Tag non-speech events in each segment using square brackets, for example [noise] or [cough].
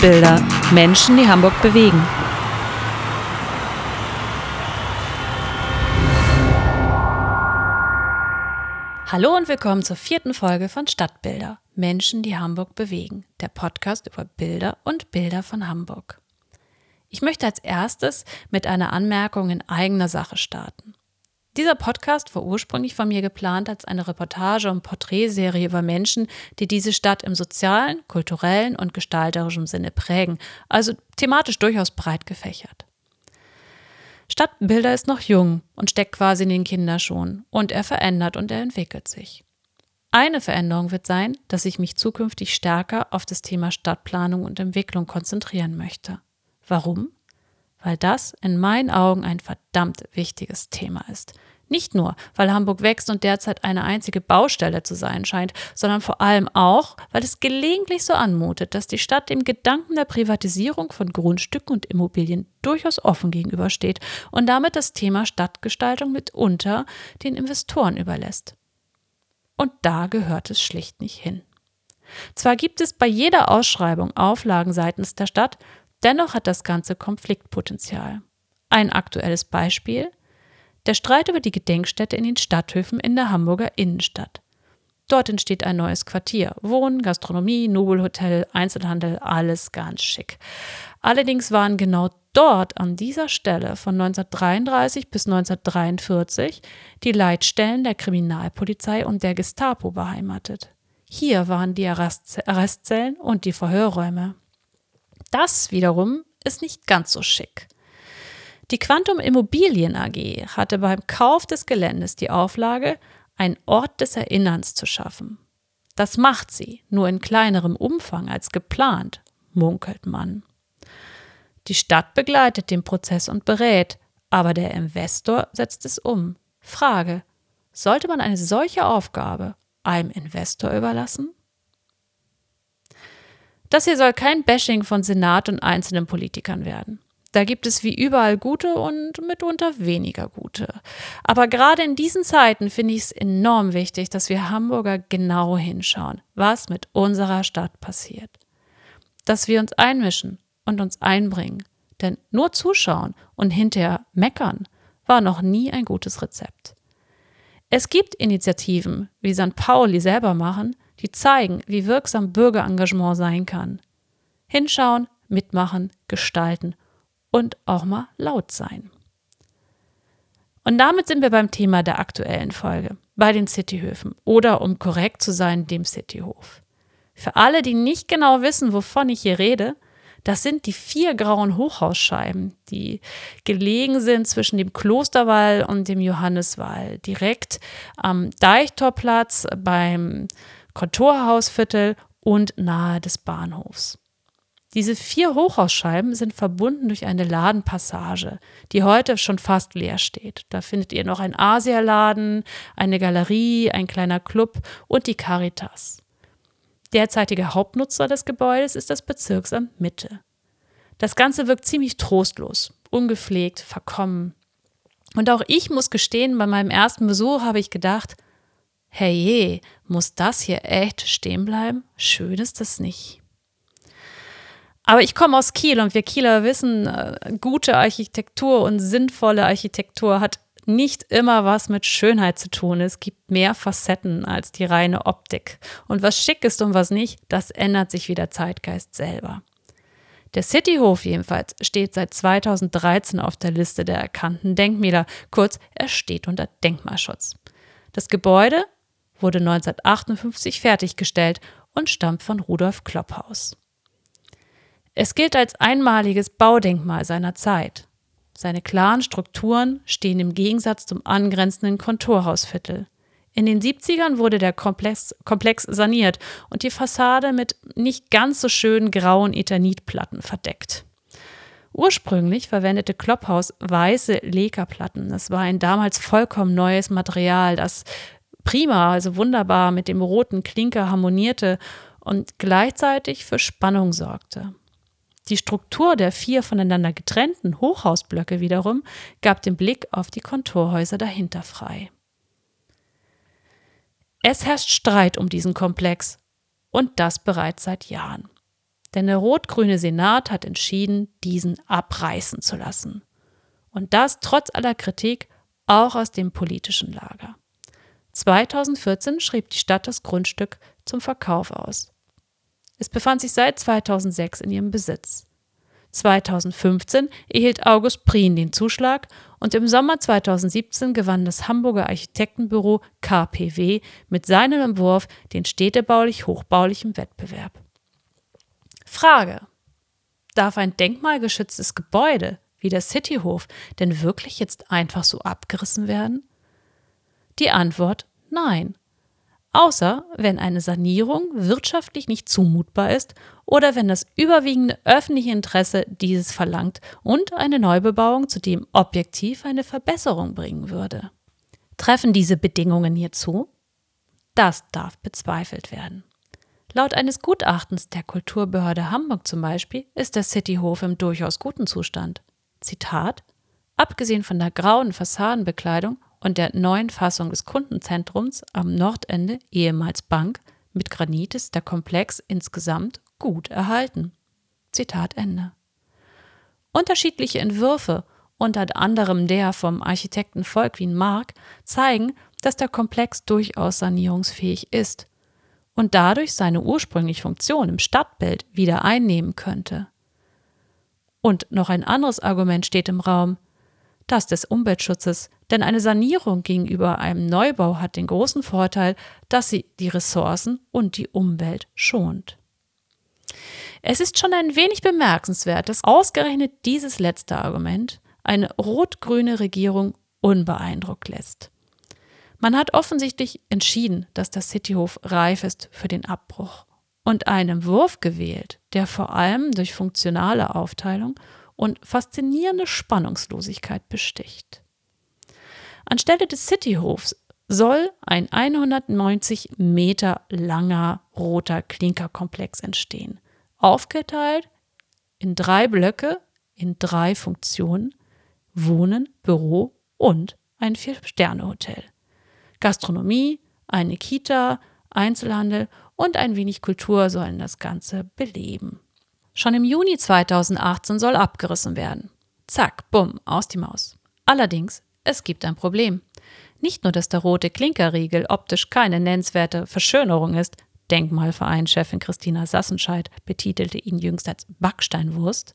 Stadtbilder. Menschen, die Hamburg bewegen. Hallo und willkommen zur vierten Folge von Stadtbilder. Menschen, die Hamburg bewegen. Der Podcast über Bilder und Bilder von Hamburg. Ich möchte als erstes mit einer Anmerkung in eigener Sache starten. Dieser Podcast war ursprünglich von mir geplant als eine Reportage- und Porträtserie über Menschen, die diese Stadt im sozialen, kulturellen und gestalterischen Sinne prägen, also thematisch durchaus breit gefächert. Stadtbilder ist noch jung und steckt quasi in den Kinderschuhen und er verändert und er entwickelt sich. Eine Veränderung wird sein, dass ich mich zukünftig stärker auf das Thema Stadtplanung und Entwicklung konzentrieren möchte. Warum? Weil das in meinen Augen ein verdammt wichtiges Thema ist. Nicht nur, weil Hamburg wächst und derzeit eine einzige Baustelle zu sein scheint, sondern vor allem auch, weil es gelegentlich so anmutet, dass die Stadt dem Gedanken der Privatisierung von Grundstücken und Immobilien durchaus offen gegenübersteht und damit das Thema Stadtgestaltung mitunter den Investoren überlässt. Und da gehört es schlicht nicht hin. Zwar gibt es bei jeder Ausschreibung Auflagen seitens der Stadt, dennoch hat das Ganze Konfliktpotenzial. Ein aktuelles Beispiel der Streit über die Gedenkstätte in den Stadthöfen in der Hamburger Innenstadt. Dort entsteht ein neues Quartier. Wohnen, Gastronomie, Nobelhotel, Einzelhandel, alles ganz schick. Allerdings waren genau dort an dieser Stelle von 1933 bis 1943 die Leitstellen der Kriminalpolizei und der Gestapo beheimatet. Hier waren die Arrestzellen und die Verhörräume. Das wiederum ist nicht ganz so schick. Die Quantum Immobilien AG hatte beim Kauf des Geländes die Auflage, einen Ort des Erinnerns zu schaffen. Das macht sie, nur in kleinerem Umfang als geplant, munkelt man. Die Stadt begleitet den Prozess und berät, aber der Investor setzt es um. Frage: Sollte man eine solche Aufgabe einem Investor überlassen? Das hier soll kein Bashing von Senat und einzelnen Politikern werden. Da gibt es wie überall gute und mitunter weniger gute. Aber gerade in diesen Zeiten finde ich es enorm wichtig, dass wir Hamburger genau hinschauen, was mit unserer Stadt passiert. Dass wir uns einmischen und uns einbringen. Denn nur zuschauen und hinterher meckern war noch nie ein gutes Rezept. Es gibt Initiativen, wie St. Pauli selber machen, die zeigen, wie wirksam Bürgerengagement sein kann. Hinschauen, mitmachen, gestalten und auch mal laut sein. Und damit sind wir beim Thema der aktuellen Folge, bei den Cityhöfen oder um korrekt zu sein, dem Cityhof. Für alle, die nicht genau wissen, wovon ich hier rede, das sind die vier grauen Hochhausscheiben, die gelegen sind zwischen dem Klosterwall und dem Johanneswall, direkt am Deichtorplatz beim Kontorhausviertel und nahe des Bahnhofs. Diese vier Hochhausscheiben sind verbunden durch eine Ladenpassage, die heute schon fast leer steht. Da findet ihr noch einen Asialaden, eine Galerie, ein kleiner Club und die Caritas. Derzeitiger Hauptnutzer des Gebäudes ist das Bezirksamt Mitte. Das Ganze wirkt ziemlich trostlos, ungepflegt, verkommen. Und auch ich muss gestehen, bei meinem ersten Besuch habe ich gedacht, hey je, muss das hier echt stehen bleiben? Schön ist das nicht. Aber ich komme aus Kiel und wir Kieler wissen, äh, gute Architektur und sinnvolle Architektur hat nicht immer was mit Schönheit zu tun. Es gibt mehr Facetten als die reine Optik. Und was schick ist und was nicht, das ändert sich wie der Zeitgeist selber. Der Cityhof jedenfalls steht seit 2013 auf der Liste der erkannten Denkmäler. Kurz, er steht unter Denkmalschutz. Das Gebäude wurde 1958 fertiggestellt und stammt von Rudolf Klopphaus. Es gilt als einmaliges Baudenkmal seiner Zeit. Seine klaren Strukturen stehen im Gegensatz zum angrenzenden Kontorhausviertel. In den 70ern wurde der Komplex, Komplex saniert und die Fassade mit nicht ganz so schönen grauen Eternitplatten verdeckt. Ursprünglich verwendete Klopphaus weiße Leka-Platten. Das war ein damals vollkommen neues Material, das prima, also wunderbar mit dem roten Klinker harmonierte und gleichzeitig für Spannung sorgte. Die Struktur der vier voneinander getrennten Hochhausblöcke wiederum gab den Blick auf die Kontorhäuser dahinter frei. Es herrscht Streit um diesen Komplex und das bereits seit Jahren. Denn der rot-grüne Senat hat entschieden, diesen abreißen zu lassen. Und das trotz aller Kritik, auch aus dem politischen Lager. 2014 schrieb die Stadt das Grundstück zum Verkauf aus. Es befand sich seit 2006 in ihrem Besitz. 2015 erhielt August Prien den Zuschlag und im Sommer 2017 gewann das Hamburger Architektenbüro KPW mit seinem Entwurf den städtebaulich-hochbaulichen Wettbewerb. Frage: Darf ein denkmalgeschütztes Gebäude wie der Cityhof denn wirklich jetzt einfach so abgerissen werden? Die Antwort nein. Außer wenn eine Sanierung wirtschaftlich nicht zumutbar ist oder wenn das überwiegende öffentliche Interesse dieses verlangt und eine Neubebauung zudem objektiv eine Verbesserung bringen würde. Treffen diese Bedingungen hierzu? Das darf bezweifelt werden. Laut eines Gutachtens der Kulturbehörde Hamburg zum Beispiel ist der Cityhof im durchaus guten Zustand. Zitat: Abgesehen von der grauen Fassadenbekleidung und der neuen Fassung des Kundenzentrums am Nordende, ehemals Bank, mit Granit ist der Komplex insgesamt gut erhalten. Zitat Ende. Unterschiedliche Entwürfe, unter anderem der vom Architekten Volkwin Mark, zeigen, dass der Komplex durchaus sanierungsfähig ist und dadurch seine ursprüngliche Funktion im Stadtbild wieder einnehmen könnte. Und noch ein anderes Argument steht im Raum, das des Umweltschutzes, denn eine Sanierung gegenüber einem Neubau hat den großen Vorteil, dass sie die Ressourcen und die Umwelt schont. Es ist schon ein wenig bemerkenswert, dass ausgerechnet dieses letzte Argument eine rot-grüne Regierung unbeeindruckt lässt. Man hat offensichtlich entschieden, dass der Cityhof reif ist für den Abbruch und einen Wurf gewählt, der vor allem durch funktionale Aufteilung und faszinierende Spannungslosigkeit besticht. Anstelle des Cityhofs soll ein 190 Meter langer roter Klinkerkomplex entstehen, aufgeteilt in drei Blöcke in drei Funktionen Wohnen, Büro und ein Vier-Sterne-Hotel. Gastronomie, eine Kita, Einzelhandel und ein wenig Kultur sollen das Ganze beleben. Schon im Juni 2018 soll abgerissen werden. Zack, bumm, aus die Maus. Allerdings, es gibt ein Problem. Nicht nur, dass der rote Klinkerriegel optisch keine nennenswerte Verschönerung ist, Denkmalvereinchefin Christina Sassenscheid betitelte ihn jüngst als Backsteinwurst,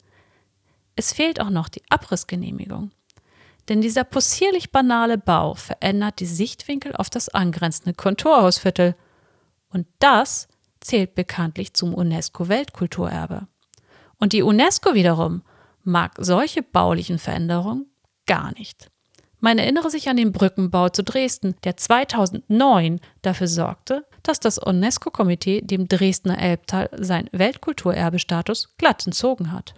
es fehlt auch noch die Abrissgenehmigung. Denn dieser possierlich banale Bau verändert die Sichtwinkel auf das angrenzende Konturhausviertel. Und das zählt bekanntlich zum UNESCO-Weltkulturerbe. Und die UNESCO wiederum mag solche baulichen Veränderungen gar nicht. Man erinnere sich an den Brückenbau zu Dresden, der 2009 dafür sorgte, dass das UNESCO-Komitee dem Dresdner Elbtal sein Weltkulturerbestatus glatt entzogen hat.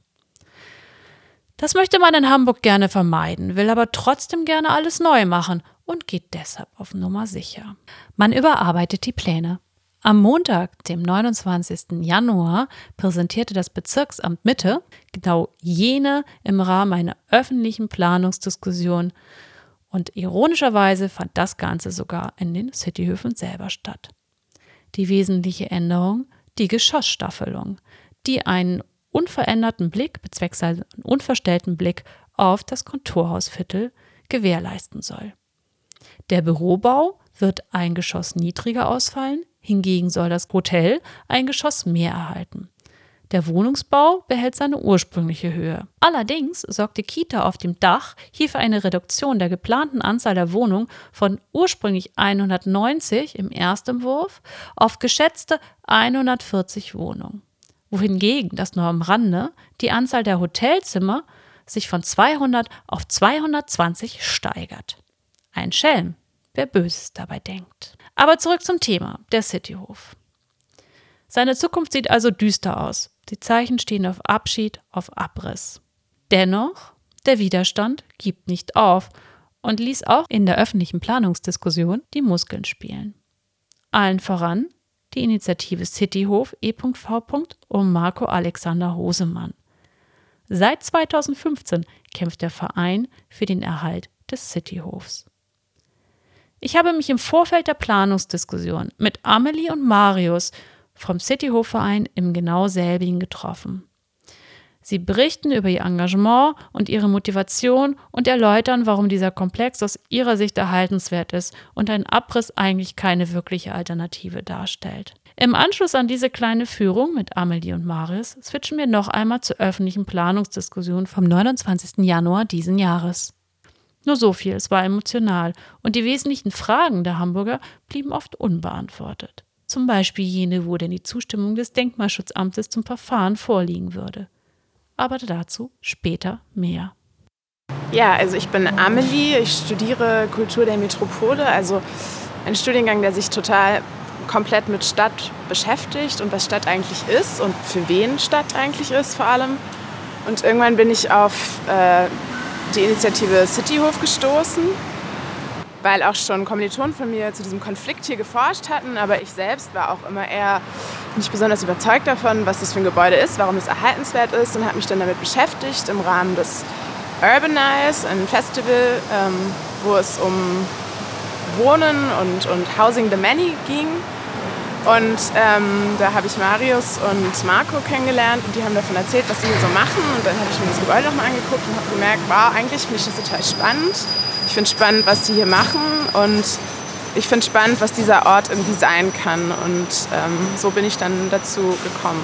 Das möchte man in Hamburg gerne vermeiden, will aber trotzdem gerne alles neu machen und geht deshalb auf Nummer sicher. Man überarbeitet die Pläne. Am Montag, dem 29. Januar, präsentierte das Bezirksamt Mitte genau jene im Rahmen einer öffentlichen Planungsdiskussion. Und ironischerweise fand das Ganze sogar in den Cityhöfen selber statt. Die wesentliche Änderung, die Geschossstaffelung, die einen unveränderten Blick bzw. einen unverstellten Blick auf das Konturhausviertel gewährleisten soll. Der Bürobau wird ein Geschoss niedriger ausfallen, Hingegen soll das Hotel ein Geschoss mehr erhalten. Der Wohnungsbau behält seine ursprüngliche Höhe. Allerdings sorgt die Kita auf dem Dach hier für eine Reduktion der geplanten Anzahl der Wohnungen von ursprünglich 190 im ersten Wurf auf geschätzte 140 Wohnungen. Wohingegen, das nur am Rande, die Anzahl der Hotelzimmer sich von 200 auf 220 steigert. Ein Schelm, wer Böses dabei denkt. Aber zurück zum Thema, der Cityhof. Seine Zukunft sieht also düster aus. Die Zeichen stehen auf Abschied, auf Abriss. Dennoch, der Widerstand gibt nicht auf und ließ auch in der öffentlichen Planungsdiskussion die Muskeln spielen. Allen voran die Initiative Cityhof E.V. um Marco Alexander Hosemann. Seit 2015 kämpft der Verein für den Erhalt des Cityhofs. Ich habe mich im Vorfeld der Planungsdiskussion mit Amelie und Marius vom Cityhofverein im genau selbigen getroffen. Sie berichten über ihr Engagement und ihre Motivation und erläutern, warum dieser Komplex aus ihrer Sicht erhaltenswert ist und ein Abriss eigentlich keine wirkliche Alternative darstellt. Im Anschluss an diese kleine Führung mit Amelie und Maris switchen wir noch einmal zur öffentlichen Planungsdiskussion vom 29. Januar diesen Jahres. Nur so viel, es war emotional und die wesentlichen Fragen der Hamburger blieben oft unbeantwortet. Zum Beispiel jene, wo denn die Zustimmung des Denkmalschutzamtes zum Verfahren vorliegen würde aber dazu später mehr. Ja, also ich bin Amelie, ich studiere Kultur der Metropole, also ein Studiengang, der sich total komplett mit Stadt beschäftigt und was Stadt eigentlich ist und für wen Stadt eigentlich ist vor allem. Und irgendwann bin ich auf äh, die Initiative Cityhof gestoßen weil auch schon Kommilitonen von mir zu diesem Konflikt hier geforscht hatten, aber ich selbst war auch immer eher nicht besonders überzeugt davon, was das für ein Gebäude ist, warum es erhaltenswert ist und habe mich dann damit beschäftigt im Rahmen des Urbanize, ein Festival, ähm, wo es um Wohnen und, und Housing the Many ging. Und ähm, da habe ich Marius und Marco kennengelernt und die haben davon erzählt, was sie hier so machen. Und dann habe ich mir das Gebäude nochmal angeguckt und habe gemerkt, wow, eigentlich finde ich das total spannend. Ich finde spannend, was die hier machen und ich finde spannend, was dieser Ort irgendwie sein kann. Und ähm, so bin ich dann dazu gekommen,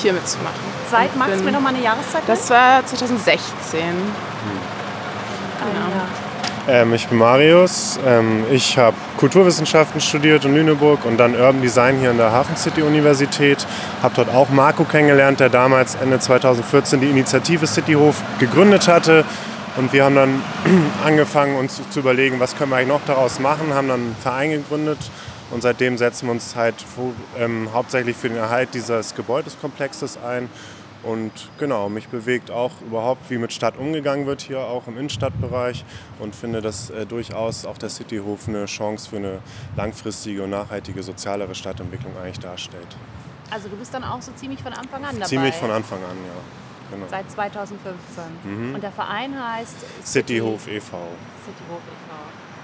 hier mitzumachen. Seit magst du mir noch mal eine Jahreszeit? Das war 2016. Hm. Genau. Ähm, ich bin Marius. Ähm, ich habe Kulturwissenschaften studiert in Lüneburg und dann Urban Design hier an der Hafen City Universität. Habe dort auch Marco kennengelernt, der damals Ende 2014 die Initiative Cityhof gegründet hatte und wir haben dann [clears throat] angefangen, uns zu überlegen, was können wir eigentlich noch daraus machen, haben dann einen Verein gegründet und seitdem setzen wir uns halt ähm, hauptsächlich für den Erhalt dieses Gebäudeskomplexes ein. Und genau, mich bewegt auch überhaupt, wie mit Stadt umgegangen wird hier auch im Innenstadtbereich und finde, dass äh, durchaus auch der Cityhof eine Chance für eine langfristige und nachhaltige sozialere Stadtentwicklung eigentlich darstellt. Also du bist dann auch so ziemlich von Anfang an dabei? Ziemlich von Anfang an, ja. Genau. Seit 2015. Mhm. Und der Verein heißt Cityhof e.V. Cityhof e.V.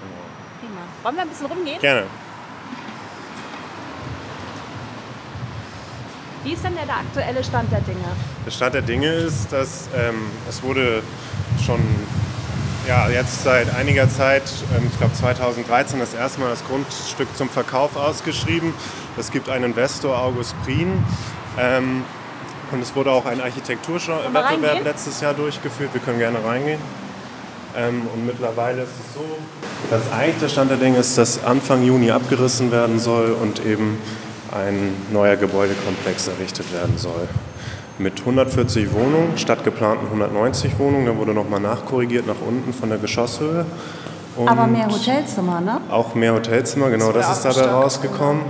Genau. Prima. Wollen wir ein bisschen rumgehen? Gerne. Wie ist denn der, aktuelle Stand der Dinge? Der Stand der Dinge ist, dass ähm, es wurde schon ja, jetzt seit einiger Zeit, ähm, ich glaube 2013, das erste Mal das Grundstück zum Verkauf ausgeschrieben. Es gibt einen Investor, August Prien. Ähm, und es wurde auch ein Architekturwettbewerb letztes Jahr durchgeführt. Wir können gerne reingehen. Ähm, und mittlerweile ist es so, dass eigentlich der Stand der Dinge ist, dass Anfang Juni abgerissen werden soll und eben ein neuer Gebäudekomplex errichtet werden soll. Mit 140 Wohnungen statt geplanten 190 Wohnungen. Da wurde nochmal nachkorrigiert nach unten von der Geschosshöhe. Und Aber mehr Hotelzimmer, ne? Auch mehr Hotelzimmer, genau das, das ist dabei rausgekommen.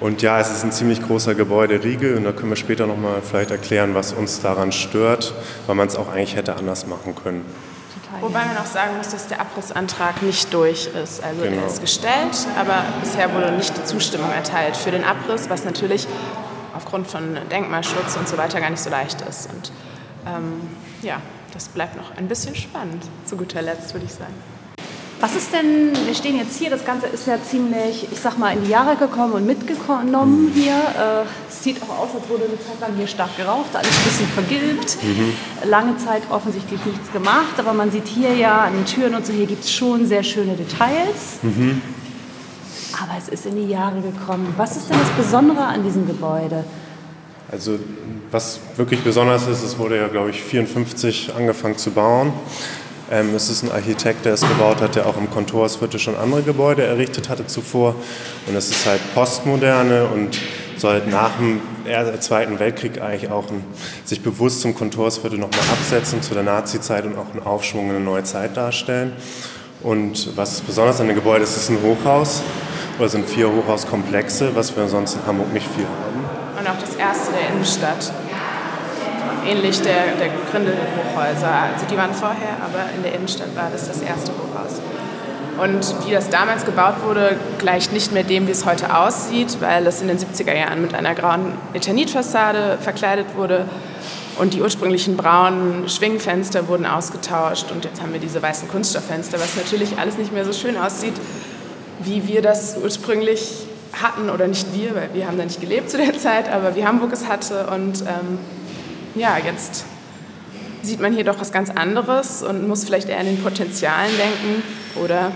Und ja, es ist ein ziemlich großer Gebäuderiegel und da können wir später nochmal vielleicht erklären, was uns daran stört, weil man es auch eigentlich hätte anders machen können. Wobei man auch sagen muss, dass der Abrissantrag nicht durch ist. Also genau. er ist gestellt, aber bisher wurde nicht die Zustimmung erteilt für den Abriss, was natürlich aufgrund von Denkmalschutz und so weiter gar nicht so leicht ist. Und ähm, ja, das bleibt noch ein bisschen spannend, zu guter Letzt, würde ich sagen. Was ist denn, wir stehen jetzt hier, das Ganze ist ja ziemlich, ich sag mal, in die Jahre gekommen und mitgenommen hier. Äh, es sieht auch aus, als wurde eine Zeit lang hier stark geraucht, alles ein bisschen vergilbt. Mhm. Lange Zeit offensichtlich nichts gemacht, aber man sieht hier ja an den Türen und so, hier gibt es schon sehr schöne Details. Mhm. Aber es ist in die Jahre gekommen. Was ist denn das Besondere an diesem Gebäude? Also was wirklich besonders ist, es wurde ja, glaube ich, 54 angefangen zu bauen. Ähm, es ist ein Architekt, der es gebaut hat, der auch im Kontorsviertel schon andere Gebäude errichtet hatte zuvor. Und es ist halt Postmoderne und soll nach dem Zweiten Weltkrieg eigentlich auch ein, sich bewusst zum Kontorsviertel nochmal absetzen, zu der Nazizeit und auch einen Aufschwung in eine neue Zeit darstellen. Und was besonders an dem Gebäude ist, ist ein Hochhaus oder sind vier Hochhauskomplexe, was wir sonst in Hamburg nicht viel haben. Und auch das erste der Innenstadt ähnlich der, der Grindel-Hochhäuser. Also die waren vorher, aber in der Innenstadt war das das erste Hochhaus. Und wie das damals gebaut wurde, gleicht nicht mehr dem, wie es heute aussieht, weil es in den 70er Jahren mit einer grauen Eternitfassade verkleidet wurde und die ursprünglichen braunen Schwingfenster wurden ausgetauscht und jetzt haben wir diese weißen Kunststofffenster, was natürlich alles nicht mehr so schön aussieht, wie wir das ursprünglich hatten, oder nicht wir, weil wir haben da nicht gelebt zu der Zeit, aber wie Hamburg es hatte. Und ähm, ja, jetzt sieht man hier doch was ganz anderes und muss vielleicht eher in den Potenzialen denken oder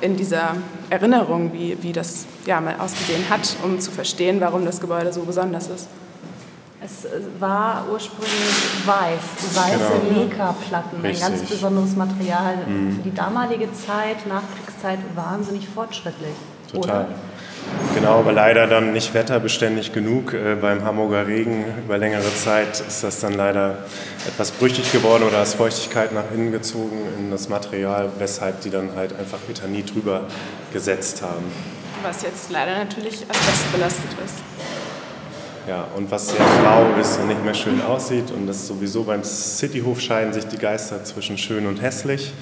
in dieser Erinnerung, wie, wie das ja, mal ausgesehen hat, um zu verstehen, warum das Gebäude so besonders ist. Es war ursprünglich weiß, weiße genau. Leka-Platten, ein ganz besonderes Material. Mhm. Für die damalige Zeit, Nachkriegszeit, wahnsinnig fortschrittlich. Total. Oder? Genau, aber leider dann nicht wetterbeständig genug. Äh, beim Hamburger Regen über längere Zeit ist das dann leider etwas brüchig geworden oder ist Feuchtigkeit nach innen gezogen in das Material, weshalb die dann halt einfach Ethanit drüber gesetzt haben. Was jetzt leider natürlich asbestbelastet ist. Ja, und was sehr grau ist und nicht mehr schön aussieht. Und das sowieso beim Cityhof scheiden sich die Geister zwischen schön und hässlich.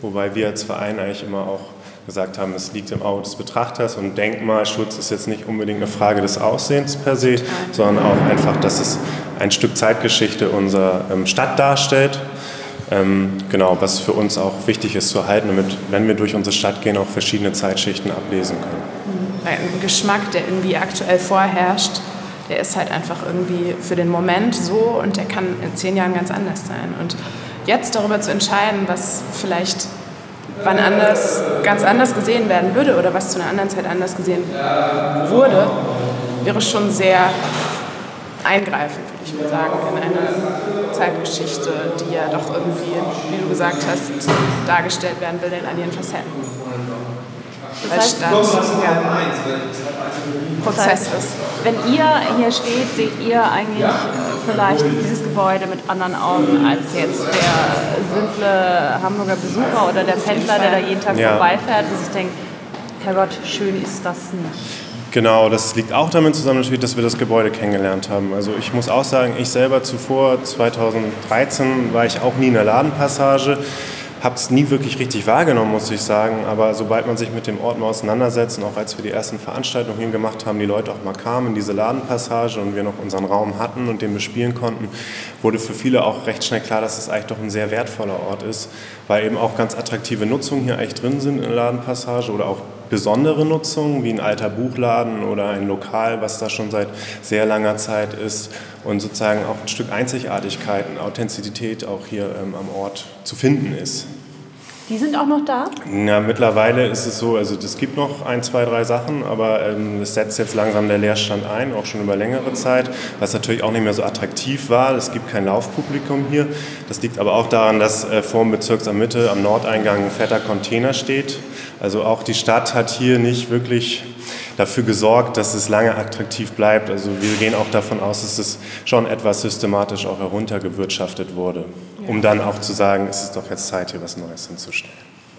Wobei wir als Verein eigentlich immer auch gesagt haben, es liegt im Auge des Betrachters und Denkmalschutz ist jetzt nicht unbedingt eine Frage des Aussehens per se, sondern auch einfach, dass es ein Stück Zeitgeschichte unserer ähm, Stadt darstellt. Ähm, genau, was für uns auch wichtig ist zu erhalten, damit, wenn wir durch unsere Stadt gehen, auch verschiedene Zeitschichten ablesen können. Ein Geschmack, der irgendwie aktuell vorherrscht, der ist halt einfach irgendwie für den Moment so und der kann in zehn Jahren ganz anders sein. Und jetzt darüber zu entscheiden, was vielleicht wann anders, ganz anders gesehen werden würde oder was zu einer anderen Zeit anders gesehen wurde, wäre schon sehr eingreifend, würde ich mal sagen, in eine Zeitgeschichte, die ja doch irgendwie, wie du gesagt hast, dargestellt werden will in all ihren Facetten. Das heißt, Stadt, ja, Prozess ist. Wenn ihr hier steht, seht ihr eigentlich vielleicht dieses Gebäude mit anderen Augen als jetzt der simple Hamburger Besucher oder der Pendler, der da jeden Tag ja. vorbeifährt und sich denkt, Herrgott, schön ist das nicht. Genau, das liegt auch damit zusammen natürlich, dass wir das Gebäude kennengelernt haben. Also ich muss auch sagen, ich selber zuvor, 2013, war ich auch nie in der Ladenpassage habe es nie wirklich richtig wahrgenommen, muss ich sagen. Aber sobald man sich mit dem Ort mal auseinandersetzt und auch als wir die ersten Veranstaltungen hier gemacht haben, die Leute auch mal kamen in diese Ladenpassage und wir noch unseren Raum hatten und den bespielen konnten, wurde für viele auch recht schnell klar, dass es eigentlich doch ein sehr wertvoller Ort ist, weil eben auch ganz attraktive Nutzungen hier eigentlich drin sind in der Ladenpassage oder auch besondere Nutzungen, wie ein alter Buchladen oder ein Lokal, was da schon seit sehr langer Zeit ist und sozusagen auch ein Stück Einzigartigkeit und Authentizität auch hier ähm, am Ort zu finden ist. Die sind auch noch da? Na, mittlerweile ist es so, also es gibt noch ein, zwei, drei Sachen, aber ähm, es setzt jetzt langsam der Leerstand ein, auch schon über längere Zeit, was natürlich auch nicht mehr so attraktiv war. Es gibt kein Laufpublikum hier. Das liegt aber auch daran, dass äh, vor dem Bezirksamt Mitte am Nordeingang ein fetter Container steht. Also auch die Stadt hat hier nicht wirklich dafür gesorgt, dass es lange attraktiv bleibt. Also wir gehen auch davon aus, dass es schon etwas systematisch auch heruntergewirtschaftet wurde, um dann auch zu sagen, es ist doch jetzt Zeit, hier was Neues hinzustellen.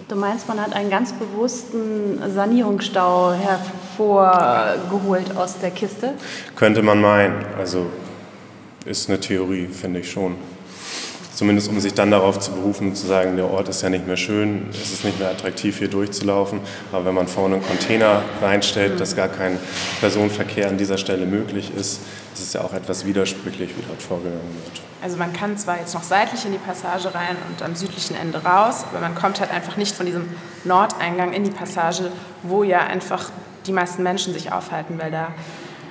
Du meinst, man hat einen ganz bewussten Sanierungsstau hervorgeholt aus der Kiste? Könnte man meinen. Also ist eine Theorie, finde ich schon. Zumindest um sich dann darauf zu berufen zu sagen, der Ort ist ja nicht mehr schön, es ist nicht mehr attraktiv hier durchzulaufen. Aber wenn man vorne einen Container reinstellt, dass gar kein Personenverkehr an dieser Stelle möglich ist, ist es ja auch etwas widersprüchlich, wie dort vorgegangen wird. Also man kann zwar jetzt noch seitlich in die Passage rein und am südlichen Ende raus, aber man kommt halt einfach nicht von diesem Nordeingang in die Passage, wo ja einfach die meisten Menschen sich aufhalten, weil da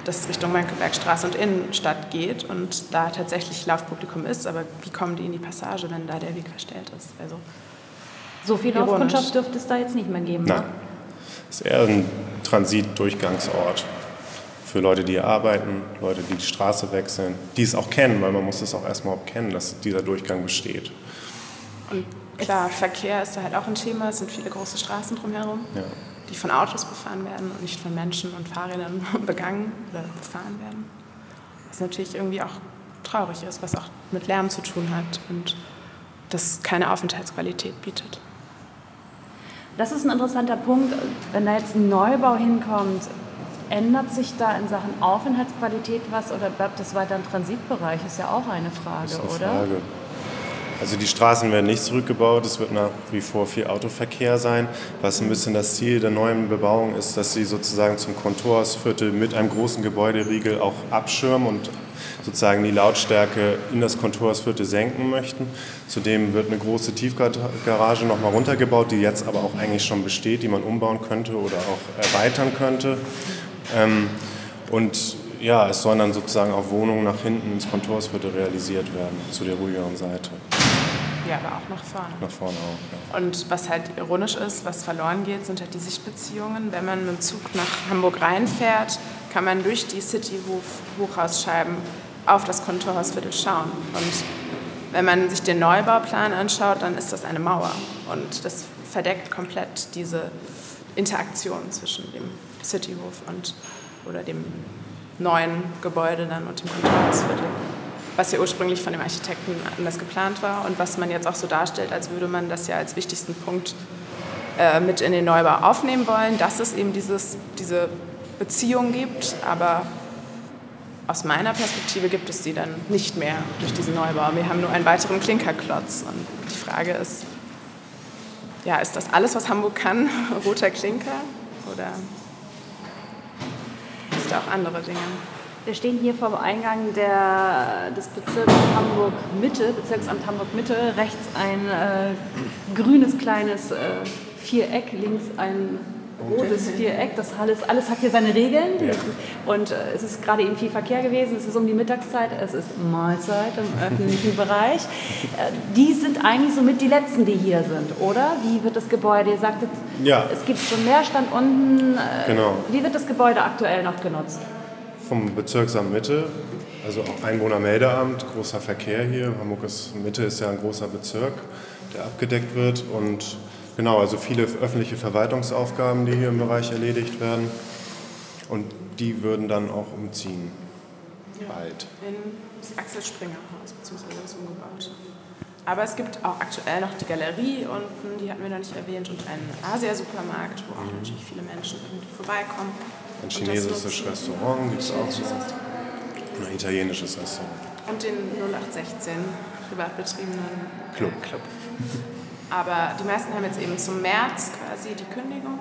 das Richtung Mönckebergstraße und Innenstadt geht und da tatsächlich Laufpublikum ist. Aber wie kommen die in die Passage, wenn da der Weg verstellt ist? Also so viel Laufkundschaft dürfte es da jetzt nicht mehr geben. Nein. Es ist eher ein Transit-Durchgangsort für Leute, die hier arbeiten, Leute, die die Straße wechseln, die es auch kennen, weil man muss es auch erstmal kennen, dass dieser Durchgang besteht. Und klar, Verkehr ist da halt auch ein Thema, es sind viele große Straßen drumherum. Ja die von Autos befahren werden und nicht von Menschen und Fahrrädern [laughs] begangen oder befahren werden. Was natürlich irgendwie auch traurig ist, was auch mit Lärm zu tun hat und das keine Aufenthaltsqualität bietet. Das ist ein interessanter Punkt. Wenn da jetzt ein Neubau hinkommt, ändert sich da in Sachen Aufenthaltsqualität was oder bleibt das weiter ein Transitbereich? Ist ja auch eine Frage, ist eine oder? Frage. Also die Straßen werden nicht zurückgebaut, es wird nach wie vor viel Autoverkehr sein. Was ein bisschen das Ziel der neuen Bebauung ist, dass sie sozusagen zum Kontorsviertel mit einem großen Gebäuderiegel auch abschirmen und sozusagen die Lautstärke in das Kontorsviertel senken möchten. Zudem wird eine große Tiefgarage nochmal runtergebaut, die jetzt aber auch eigentlich schon besteht, die man umbauen könnte oder auch erweitern könnte. Ähm, und ja, es sollen dann sozusagen auch Wohnungen nach hinten ins Kontorsviertel realisiert werden, zu der ruhigeren Seite. Ja, aber auch nach vorne. Nach vorne auch, ja. Und was halt ironisch ist, was verloren geht, sind halt die Sichtbeziehungen. Wenn man mit dem Zug nach Hamburg reinfährt, kann man durch die City-Hochhausscheiben auf das Kontorhausviertel schauen. Und wenn man sich den Neubauplan anschaut, dann ist das eine Mauer. Und das verdeckt komplett diese Interaktion zwischen dem Cityhof und oder dem neuen Gebäude dann und dem Kontorhausviertel, was ja ursprünglich von dem Architekten anders geplant war und was man jetzt auch so darstellt, als würde man das ja als wichtigsten Punkt äh, mit in den Neubau aufnehmen wollen, dass es eben dieses, diese Beziehung gibt, aber aus meiner Perspektive gibt es die dann nicht mehr durch diesen Neubau. Wir haben nur einen weiteren Klinkerklotz und die Frage ist, ja, ist das alles, was Hamburg kann, [laughs] roter Klinker oder gibt auch andere Dinge. Wir stehen hier vor dem Eingang der, des Bezirks Hamburg Mitte, Bezirksamt Hamburg Mitte. Rechts ein äh, grünes kleines äh, Viereck, links ein rotes Viereck. Das alles, alles hat hier seine Regeln. Ja. Und äh, es ist gerade eben viel Verkehr gewesen. Es ist um die Mittagszeit. Es ist Mahlzeit im [laughs] öffentlichen Bereich. Äh, die sind eigentlich somit die letzten, die hier sind, oder? Wie wird das Gebäude? Ihr sagtet, ja. es gibt schon Leerstand unten. Äh, genau. Wie wird das Gebäude aktuell noch genutzt? Vom Bezirksamt Mitte, also auch Einwohnermeldeamt, großer Verkehr hier. Hamburg ist, Mitte ist ja ein großer Bezirk, der abgedeckt wird und Genau, also viele öffentliche Verwaltungsaufgaben, die hier im Bereich erledigt werden. Und die würden dann auch umziehen. Ja, bald. In das Axel Springer Haus, beziehungsweise das umgebaute. Aber es gibt auch aktuell noch die Galerie unten, die hatten wir noch nicht erwähnt, und einen Asia-Supermarkt, wo auch mhm. natürlich viele Menschen vorbeikommen. Ein chinesisches Restaurant gibt es auch so. Ein italienisches Restaurant. Und den 0816 privat betriebenen Club. Club. Aber die meisten haben jetzt eben zum März quasi die Kündigung.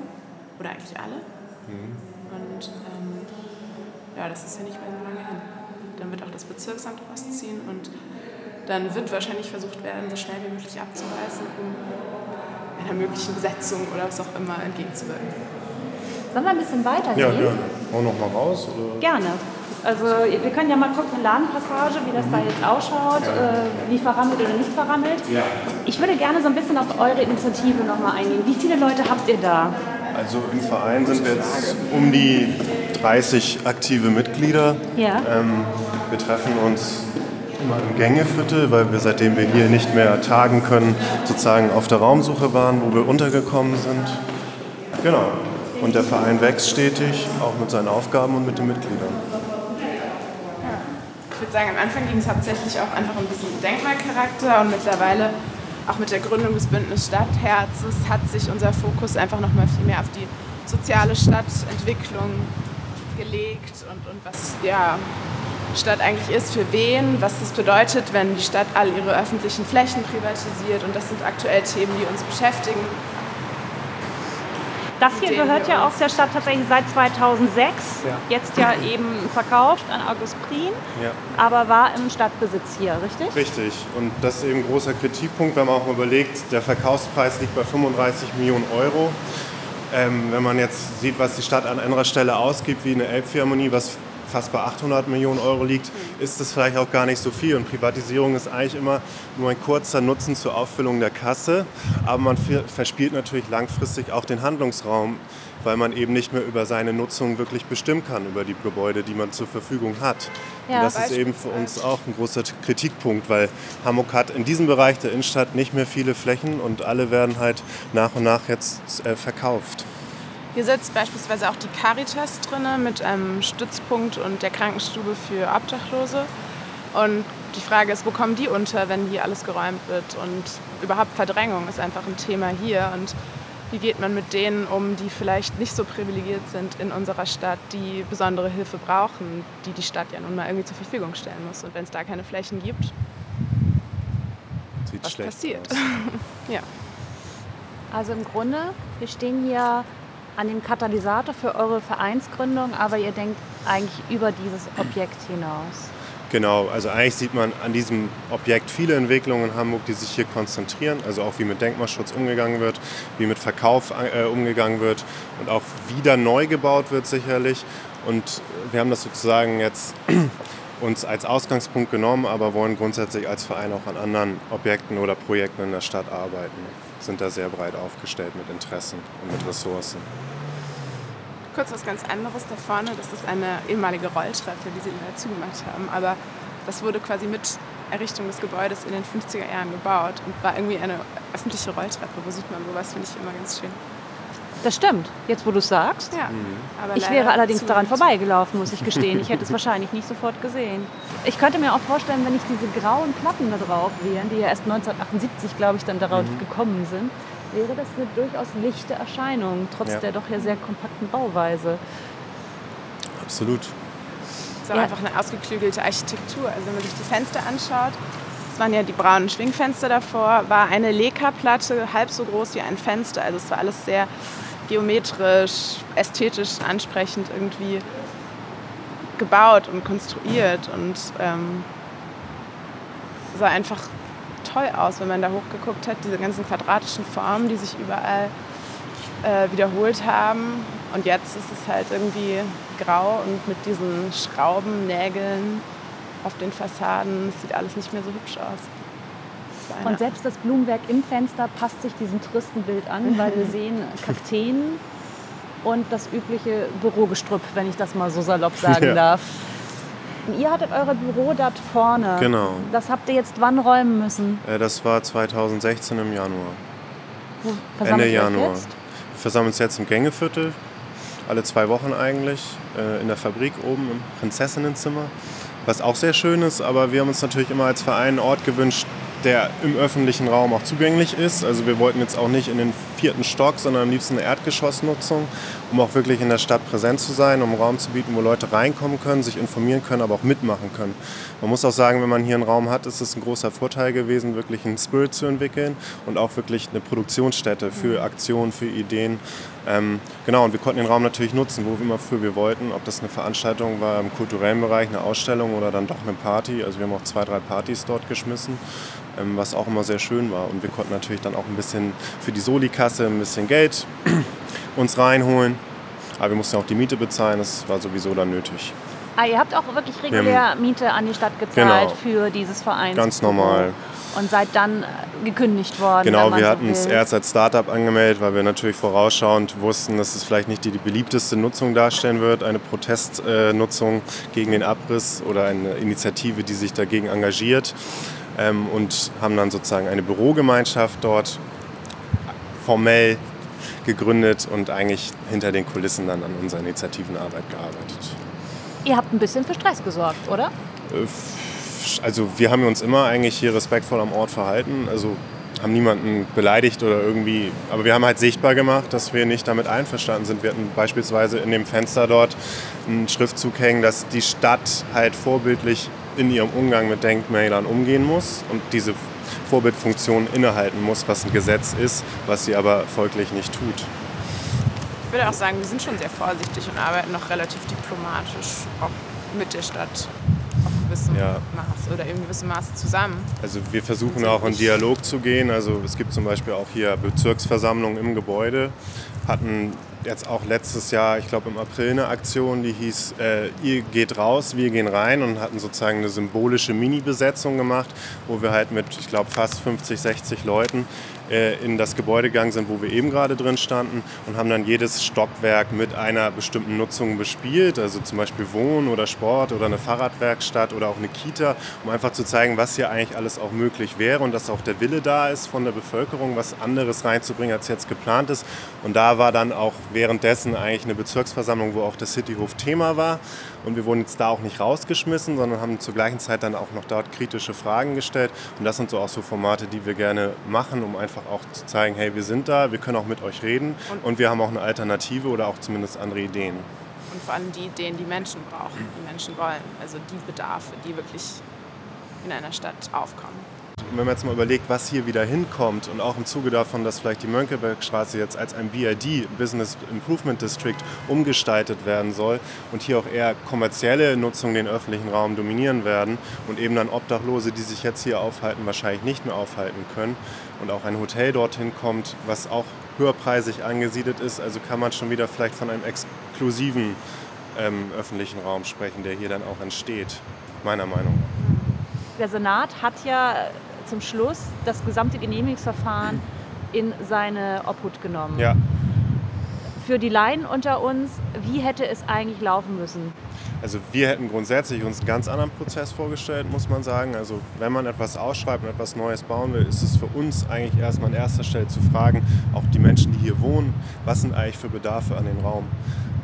Oder eigentlich alle. Mhm. Und ähm, ja, das ist ja nicht mehr so lange hin. Dann wird auch das Bezirksamt rausziehen und dann wird wahrscheinlich versucht werden, so schnell wie möglich abzureißen, um einer möglichen Besetzung oder was auch immer entgegenzuwirken. Sollen wir ein bisschen weitergehen? Ja, gerne. Auch noch mal raus? Oder? Gerne. Also wir können ja mal gucken, eine Ladenpassage, wie das da jetzt ausschaut, ja. äh, wie verrammelt oder nicht verrammelt. Ja. Ich würde gerne so ein bisschen auf eure Initiative nochmal eingehen. Wie viele Leute habt ihr da? Also im Verein sind wir jetzt um die 30 aktive Mitglieder. Ja. Ähm, wir treffen uns immer im Gängeviertel, weil wir seitdem wir hier nicht mehr tagen können, sozusagen auf der Raumsuche waren, wo wir untergekommen sind. Genau. Und der Verein wächst stetig, auch mit seinen Aufgaben und mit den Mitgliedern. Ich würde sagen, am Anfang ging es hauptsächlich auch einfach um diesen Denkmalcharakter und mittlerweile auch mit der Gründung des Bündnis Stadtherzes hat sich unser Fokus einfach noch mal viel mehr auf die soziale Stadtentwicklung gelegt und, und was ja, Stadt eigentlich ist, für wen, was das bedeutet, wenn die Stadt all ihre öffentlichen Flächen privatisiert. Und das sind aktuell Themen, die uns beschäftigen das hier gehört ja auch der Stadt tatsächlich seit 2006. Ja. Jetzt ja eben verkauft an August Prien, ja. aber war im Stadtbesitz hier, richtig? Richtig. Und das ist eben ein großer Kritikpunkt, wenn man auch mal überlegt, der Verkaufspreis liegt bei 35 Millionen Euro. Ähm, wenn man jetzt sieht, was die Stadt an anderer Stelle ausgibt, wie eine Elbphilharmonie, was fast bei 800 Millionen Euro liegt, ist das vielleicht auch gar nicht so viel. Und Privatisierung ist eigentlich immer nur ein kurzer Nutzen zur Auffüllung der Kasse. Aber man verspielt natürlich langfristig auch den Handlungsraum, weil man eben nicht mehr über seine Nutzung wirklich bestimmen kann, über die Gebäude, die man zur Verfügung hat. Ja. Und das ist eben für uns auch ein großer Kritikpunkt, weil Hamburg hat in diesem Bereich der Innenstadt nicht mehr viele Flächen und alle werden halt nach und nach jetzt äh, verkauft. Hier sitzt beispielsweise auch die Caritas drin mit einem Stützpunkt und der Krankenstube für Obdachlose. Und die Frage ist, wo kommen die unter, wenn hier alles geräumt wird? Und überhaupt Verdrängung ist einfach ein Thema hier. Und wie geht man mit denen um, die vielleicht nicht so privilegiert sind in unserer Stadt, die besondere Hilfe brauchen, die die Stadt ja nun mal irgendwie zur Verfügung stellen muss. Und wenn es da keine Flächen gibt, Sieht was passiert? [laughs] ja. Also im Grunde, wir stehen hier an dem Katalysator für eure Vereinsgründung, aber ihr denkt eigentlich über dieses Objekt hinaus. Genau, also eigentlich sieht man an diesem Objekt viele Entwicklungen in Hamburg, die sich hier konzentrieren, also auch wie mit Denkmalschutz umgegangen wird, wie mit Verkauf äh, umgegangen wird und auch wieder neu gebaut wird sicherlich. Und wir haben das sozusagen jetzt [clears throat] uns als Ausgangspunkt genommen, aber wollen grundsätzlich als Verein auch an anderen Objekten oder Projekten in der Stadt arbeiten. Sind da sehr breit aufgestellt mit Interessen und mit Ressourcen. Kurz was ganz anderes da vorne, das ist eine ehemalige Rolltreppe, die sie leider zugemacht haben, aber das wurde quasi mit Errichtung des Gebäudes in den 50er Jahren gebaut und war irgendwie eine öffentliche Rolltreppe. Wo sieht man sowas, finde ich immer ganz schön. Das stimmt, jetzt wo du es sagst. Ja, mhm. ich wäre allerdings daran vorbeigelaufen, muss ich gestehen. Ich hätte es [laughs] wahrscheinlich nicht sofort gesehen. Ich könnte mir auch vorstellen, wenn ich diese grauen Platten da drauf wären, die ja erst 1978, glaube ich, dann darauf mhm. gekommen sind, wäre das eine durchaus lichte Erscheinung, trotz ja. der doch ja sehr kompakten Bauweise. Absolut. Es ist auch ja. einfach eine ausgeklügelte Architektur. Also wenn man sich die Fenster anschaut, das waren ja die braunen Schwingfenster davor, war eine Leka-Platte halb so groß wie ein Fenster. Also es war alles sehr geometrisch, ästhetisch ansprechend irgendwie gebaut und konstruiert und ähm, sah einfach toll aus, wenn man da hochgeguckt hat. Diese ganzen quadratischen Formen, die sich überall äh, wiederholt haben. Und jetzt ist es halt irgendwie grau und mit diesen Schrauben, Nägeln auf den Fassaden. Sieht alles nicht mehr so hübsch aus. Und selbst das Blumenwerk im Fenster passt sich diesem tristen Bild an, weil wir sehen [laughs] Kakteen und das übliche Bürogestrüpp, wenn ich das mal so salopp [laughs] sagen ja. darf. Und ihr hattet eure Büro dort vorne. Genau. Das habt ihr jetzt wann räumen müssen? Äh, das war 2016 im Januar. Wo Ende Januar. Jetzt? Wir versammeln uns jetzt im Gängeviertel, alle zwei Wochen eigentlich, äh, in der Fabrik oben im Prinzessinnenzimmer was auch sehr schön ist. Aber wir haben uns natürlich immer als Verein einen Ort gewünscht, der im öffentlichen Raum auch zugänglich ist. Also wir wollten jetzt auch nicht in den vierten Stock, sondern am liebsten eine Erdgeschossnutzung, um auch wirklich in der Stadt präsent zu sein, um einen Raum zu bieten, wo Leute reinkommen können, sich informieren können, aber auch mitmachen können. Man muss auch sagen, wenn man hier einen Raum hat, ist es ein großer Vorteil gewesen, wirklich einen Spirit zu entwickeln und auch wirklich eine Produktionsstätte für Aktionen, für Ideen. Ähm, genau, und wir konnten den Raum natürlich nutzen, wo immer für wir wollten, ob das eine Veranstaltung war im kulturellen Bereich, eine Ausstellung oder dann doch eine Party. Also wir haben auch zwei, drei Partys dort geschmissen ähm, was auch immer sehr schön war. Und wir konnten natürlich dann auch ein bisschen für die Soli-Kasse ein bisschen Geld uns reinholen. Aber wir mussten auch die Miete bezahlen, das war sowieso dann nötig. Ah, ihr habt auch wirklich regulär Miete an die Stadt gezahlt genau. für dieses Verein. Ganz normal. Und seid dann äh, gekündigt worden. Genau, wir hatten es erst als Startup angemeldet, weil wir natürlich vorausschauend wussten, dass es vielleicht nicht die, die beliebteste Nutzung darstellen wird, eine Protestnutzung äh, gegen den Abriss oder eine Initiative, die sich dagegen engagiert ähm, und haben dann sozusagen eine Bürogemeinschaft dort formell gegründet und eigentlich hinter den Kulissen dann an unserer Initiativenarbeit gearbeitet. Ihr habt ein bisschen für Stress gesorgt, oder? Äh, also wir haben uns immer eigentlich hier respektvoll am Ort verhalten. Also haben niemanden beleidigt oder irgendwie, aber wir haben halt sichtbar gemacht, dass wir nicht damit einverstanden sind. Wir hatten beispielsweise in dem Fenster dort einen Schriftzug hängen, dass die Stadt halt vorbildlich in ihrem Umgang mit Denkmälern umgehen muss und diese Vorbildfunktion innehalten muss, was ein Gesetz ist, was sie aber folglich nicht tut. Ich würde auch sagen, wir sind schon sehr vorsichtig und arbeiten noch relativ diplomatisch auch mit der Stadt auf gewissem ja. Maß oder in gewissem Maße zusammen. Also wir versuchen auch in Dialog zu gehen. Also es gibt zum Beispiel auch hier Bezirksversammlungen im Gebäude, hatten jetzt auch letztes Jahr, ich glaube im April, eine Aktion, die hieß, äh, ihr geht raus, wir gehen rein und hatten sozusagen eine symbolische Mini-Besetzung gemacht, wo wir halt mit, ich glaube, fast 50, 60 Leuten in das Gebäude gegangen sind, wo wir eben gerade drin standen und haben dann jedes Stockwerk mit einer bestimmten Nutzung bespielt, also zum Beispiel Wohnen oder Sport oder eine Fahrradwerkstatt oder auch eine Kita, um einfach zu zeigen, was hier eigentlich alles auch möglich wäre und dass auch der Wille da ist von der Bevölkerung, was anderes reinzubringen, als jetzt geplant ist. Und da war dann auch währenddessen eigentlich eine Bezirksversammlung, wo auch der Cityhof Thema war. Und wir wurden jetzt da auch nicht rausgeschmissen, sondern haben zur gleichen Zeit dann auch noch dort kritische Fragen gestellt. Und das sind so auch so Formate, die wir gerne machen, um einfach auch zu zeigen, hey, wir sind da, wir können auch mit euch reden und, und wir haben auch eine Alternative oder auch zumindest andere Ideen. Und vor allem die Ideen, die Menschen brauchen, die Menschen wollen. Also die Bedarfe, die wirklich in einer Stadt aufkommen wenn man jetzt mal überlegt, was hier wieder hinkommt und auch im Zuge davon, dass vielleicht die Mönckebergstraße jetzt als ein BID, Business Improvement District, umgestaltet werden soll und hier auch eher kommerzielle Nutzungen den öffentlichen Raum dominieren werden und eben dann Obdachlose, die sich jetzt hier aufhalten, wahrscheinlich nicht mehr aufhalten können und auch ein Hotel dorthin kommt, was auch höherpreisig angesiedelt ist, also kann man schon wieder vielleicht von einem exklusiven ähm, öffentlichen Raum sprechen, der hier dann auch entsteht, meiner Meinung nach. Der Senat hat ja zum Schluss das gesamte Genehmigungsverfahren in seine Obhut genommen. Ja. Für die Laien unter uns, wie hätte es eigentlich laufen müssen? Also wir hätten grundsätzlich uns einen ganz anderen Prozess vorgestellt, muss man sagen. Also wenn man etwas ausschreibt und etwas Neues bauen will, ist es für uns eigentlich erstmal an erster Stelle zu fragen, auch die Menschen, die hier wohnen, was sind eigentlich für Bedarfe an den Raum?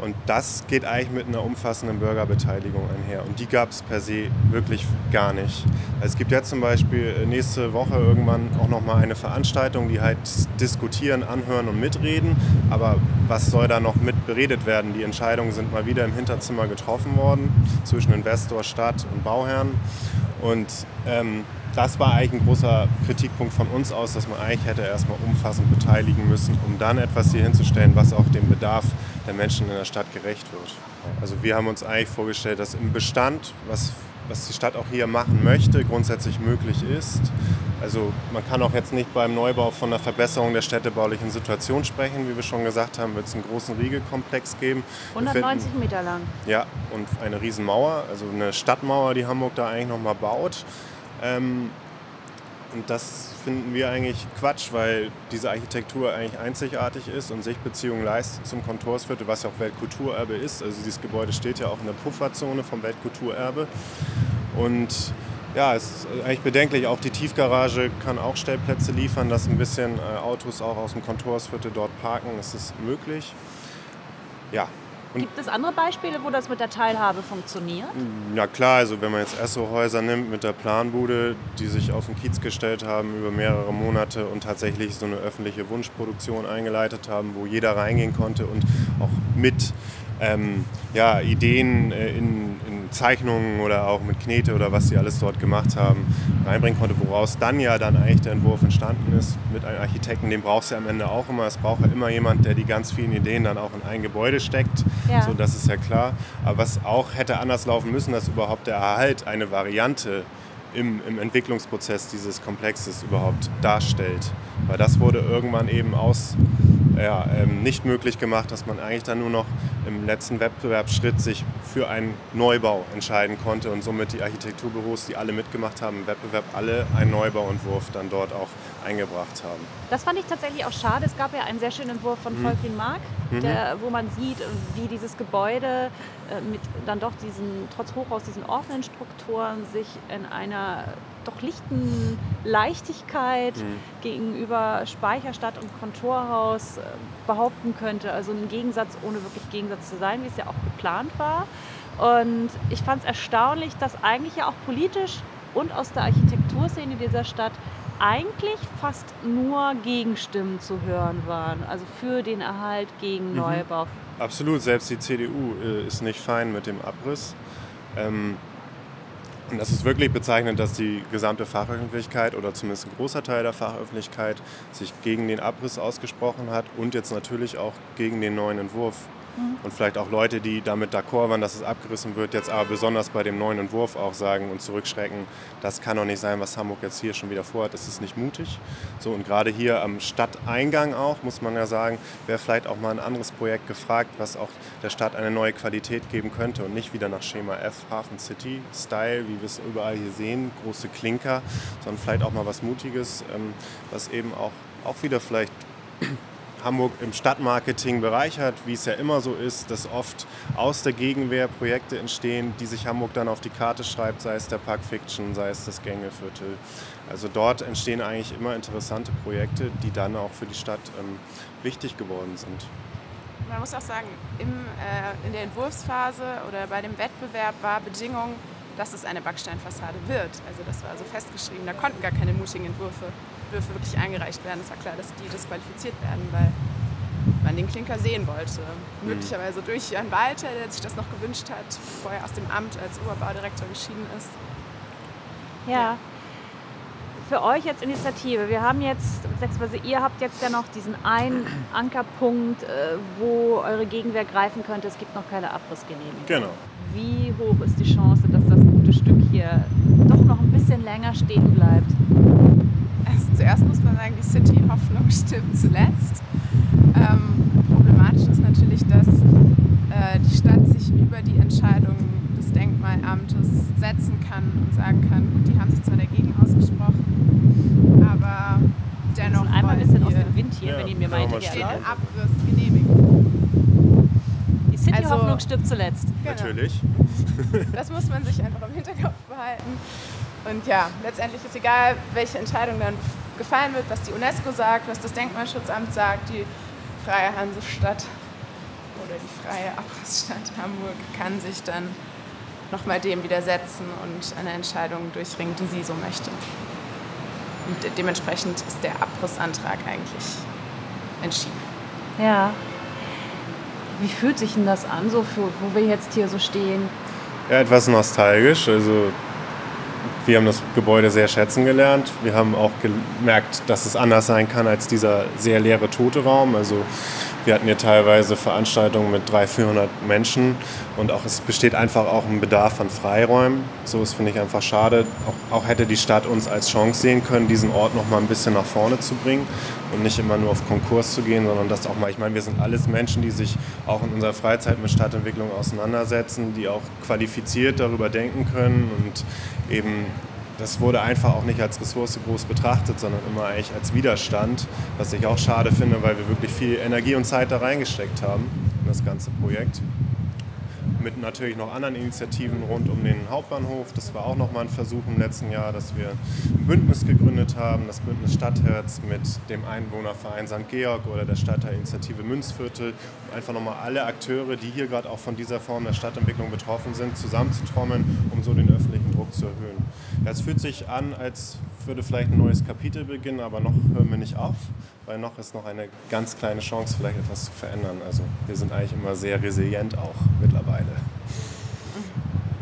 Und das geht eigentlich mit einer umfassenden Bürgerbeteiligung einher. Und die gab es per se wirklich gar nicht. Es gibt jetzt zum Beispiel äh, nächste Woche irgendwann auch nochmal eine Veranstaltung, die halt diskutieren, anhören und mitreden. Aber was soll da noch mit beredet werden? Die Entscheidungen sind mal wieder im Hinterzimmer getroffen worden zwischen Investor, Stadt und Bauherren. Und ähm, das war eigentlich ein großer Kritikpunkt von uns aus, dass man eigentlich hätte erstmal umfassend beteiligen müssen, um dann etwas hier hinzustellen, was auch dem Bedarf der Menschen in der Stadt gerecht wird. Also wir haben uns eigentlich vorgestellt, dass im Bestand, was, was die Stadt auch hier machen möchte, grundsätzlich möglich ist. Also man kann auch jetzt nicht beim Neubau von einer Verbesserung der städtebaulichen Situation sprechen. Wie wir schon gesagt haben, wird es einen großen Riegelkomplex geben. 190 finden, Meter lang. Ja, und eine Riesenmauer, also eine Stadtmauer, die Hamburg da eigentlich nochmal baut. Ähm, und das finden wir eigentlich Quatsch, weil diese Architektur eigentlich einzigartig ist und sich Beziehungen leistet zum Kontorsviertel, was ja auch Weltkulturerbe ist. Also dieses Gebäude steht ja auch in der Pufferzone vom Weltkulturerbe. Und ja, es ist eigentlich bedenklich. Auch die Tiefgarage kann auch Stellplätze liefern, dass ein bisschen äh, Autos auch aus dem Kontorsviertel dort parken. Es ist möglich. Ja, Gibt es andere Beispiele, wo das mit der Teilhabe funktioniert? Ja klar, also wenn man jetzt Esso-Häuser nimmt mit der Planbude, die sich auf den Kiez gestellt haben über mehrere Monate und tatsächlich so eine öffentliche Wunschproduktion eingeleitet haben, wo jeder reingehen konnte und auch mit ähm, ja, Ideen äh, in, Zeichnungen oder auch mit Knete oder was sie alles dort gemacht haben, reinbringen konnte, woraus dann ja dann eigentlich der Entwurf entstanden ist mit einem Architekten. Den braucht es ja am Ende auch immer. Es braucht ja immer jemand, der die ganz vielen Ideen dann auch in ein Gebäude steckt. Ja. So, das ist ja klar. Aber was auch hätte anders laufen müssen, dass überhaupt der Erhalt eine Variante im, im Entwicklungsprozess dieses Komplexes überhaupt darstellt. Weil das wurde irgendwann eben aus ja, ähm, nicht möglich gemacht, dass man eigentlich dann nur noch im letzten Wettbewerbsschritt sich für einen Neubau entscheiden konnte und somit die Architekturbüros, die alle mitgemacht haben im Wettbewerb, alle einen Neubauentwurf dann dort auch eingebracht haben. Das fand ich tatsächlich auch schade. Es gab ja einen sehr schönen Entwurf von mhm. Volkin Mark, mhm. der, wo man sieht, wie dieses Gebäude äh, mit dann doch diesen, trotz Hochhaus, diesen offenen Strukturen sich in einer doch lichten Leichtigkeit mhm. gegenüber Speicherstadt und Kontorhaus äh, behaupten könnte. Also ein Gegensatz, ohne wirklich Gegensatz zu sein, wie es ja auch geplant war. Und ich fand es erstaunlich, dass eigentlich ja auch politisch und aus der Architekturszene dieser Stadt eigentlich fast nur Gegenstimmen zu hören waren, also für den Erhalt gegen mhm. Neubau. Absolut, selbst die CDU äh, ist nicht fein mit dem Abriss. Ähm, und das ist wirklich bezeichnend, dass die gesamte Fachöffentlichkeit oder zumindest ein großer Teil der Fachöffentlichkeit sich gegen den Abriss ausgesprochen hat und jetzt natürlich auch gegen den neuen Entwurf und vielleicht auch Leute, die damit d'accord waren, dass es abgerissen wird, jetzt aber besonders bei dem neuen Entwurf auch sagen und zurückschrecken, das kann doch nicht sein, was Hamburg jetzt hier schon wieder vorhat, das ist nicht mutig. So, und gerade hier am Stadteingang auch, muss man ja sagen, wäre vielleicht auch mal ein anderes Projekt gefragt, was auch der Stadt eine neue Qualität geben könnte und nicht wieder nach Schema F, Hafen City Style, wie wir es überall hier sehen, große Klinker, sondern vielleicht auch mal was Mutiges, ähm, was eben auch, auch wieder vielleicht Hamburg im Stadtmarketing bereichert, wie es ja immer so ist, dass oft aus der Gegenwehr Projekte entstehen, die sich Hamburg dann auf die Karte schreibt, sei es der Park Fiction, sei es das Gängeviertel. Also dort entstehen eigentlich immer interessante Projekte, die dann auch für die Stadt ähm, wichtig geworden sind. Man muss auch sagen, im, äh, in der Entwurfsphase oder bei dem Wettbewerb war Bedingung, dass es eine Backsteinfassade wird. Also das war so festgeschrieben. Da konnten gar keine mutigen Entwürfe Entwürfe wirklich eingereicht werden. Es war klar, dass die disqualifiziert werden, weil man den Klinker sehen wollte. Mhm. Möglicherweise durch Jan Walter, der sich das noch gewünscht hat, bevor er aus dem Amt als Oberbaudirektor geschieden ist. Ja. ja. Für euch als Initiative, wir haben jetzt, beziehungsweise ihr habt jetzt ja noch diesen einen [clears throat] Ankerpunkt, äh, wo eure Gegenwehr greifen könnte. Es gibt noch keine Abrissgenehmigung. Genau. Wie hoch ist die Chance, dass das gute Stück hier doch noch ein bisschen länger stehen bleibt? Zuerst muss man sagen, die City Hoffnung [laughs] stimmt zuletzt. Ähm, problematisch ist natürlich, dass äh, die Stadt sich über die Entscheidung des Denkmalamtes setzen kann und sagen kann, gut, die haben sich zwar dagegen ausgesprochen, aber dennoch einmal ein bisschen aus dem Wind hier, ja, wenn ihr mir meint, den Abriss genehmigen. Die City-Hoffnung also, stirbt zuletzt. Genau. Natürlich. [laughs] Das muss man sich einfach im Hinterkopf behalten. Und ja, letztendlich ist egal, welche Entscheidung dann gefallen wird, was die UNESCO sagt, was das Denkmalschutzamt sagt, die Freie Hansestadt oder die Freie Abrissstadt Hamburg kann sich dann nochmal dem widersetzen und eine Entscheidung durchringen, die sie so möchte. Und dementsprechend ist der Abrissantrag eigentlich entschieden. Ja. Wie fühlt sich denn das an, so für, wo wir jetzt hier so stehen? Ja, etwas nostalgisch. Also wir haben das Gebäude sehr schätzen gelernt. Wir haben auch gemerkt, dass es anders sein kann als dieser sehr leere tote Raum. Also wir hatten hier teilweise Veranstaltungen mit 300, 400 Menschen und auch es besteht einfach auch ein Bedarf an Freiräumen. So ist finde ich einfach schade. Auch, auch, hätte die Stadt uns als Chance sehen können, diesen Ort noch mal ein bisschen nach vorne zu bringen und nicht immer nur auf Konkurs zu gehen, sondern das auch mal. Ich meine, wir sind alles Menschen, die sich auch in unserer Freizeit mit Stadtentwicklung auseinandersetzen, die auch qualifiziert darüber denken können und eben das wurde einfach auch nicht als Ressource groß betrachtet, sondern immer eigentlich als Widerstand, was ich auch schade finde, weil wir wirklich viel Energie und Zeit da reingesteckt haben in das ganze Projekt mit natürlich noch anderen Initiativen rund um den Hauptbahnhof. Das war auch nochmal ein Versuch im letzten Jahr, dass wir ein Bündnis gegründet haben, das Bündnis Stadtherz mit dem Einwohnerverein St. Georg oder der Stadtteilinitiative Münzviertel, um einfach nochmal alle Akteure, die hier gerade auch von dieser Form der Stadtentwicklung betroffen sind, zusammenzutrommeln, um so den öffentlichen Druck zu erhöhen. Ja, es fühlt sich an, als würde vielleicht ein neues Kapitel beginnen, aber noch hören wir nicht auf, weil noch ist noch eine ganz kleine Chance, vielleicht etwas zu verändern. Also wir sind eigentlich immer sehr resilient auch mittlerweile.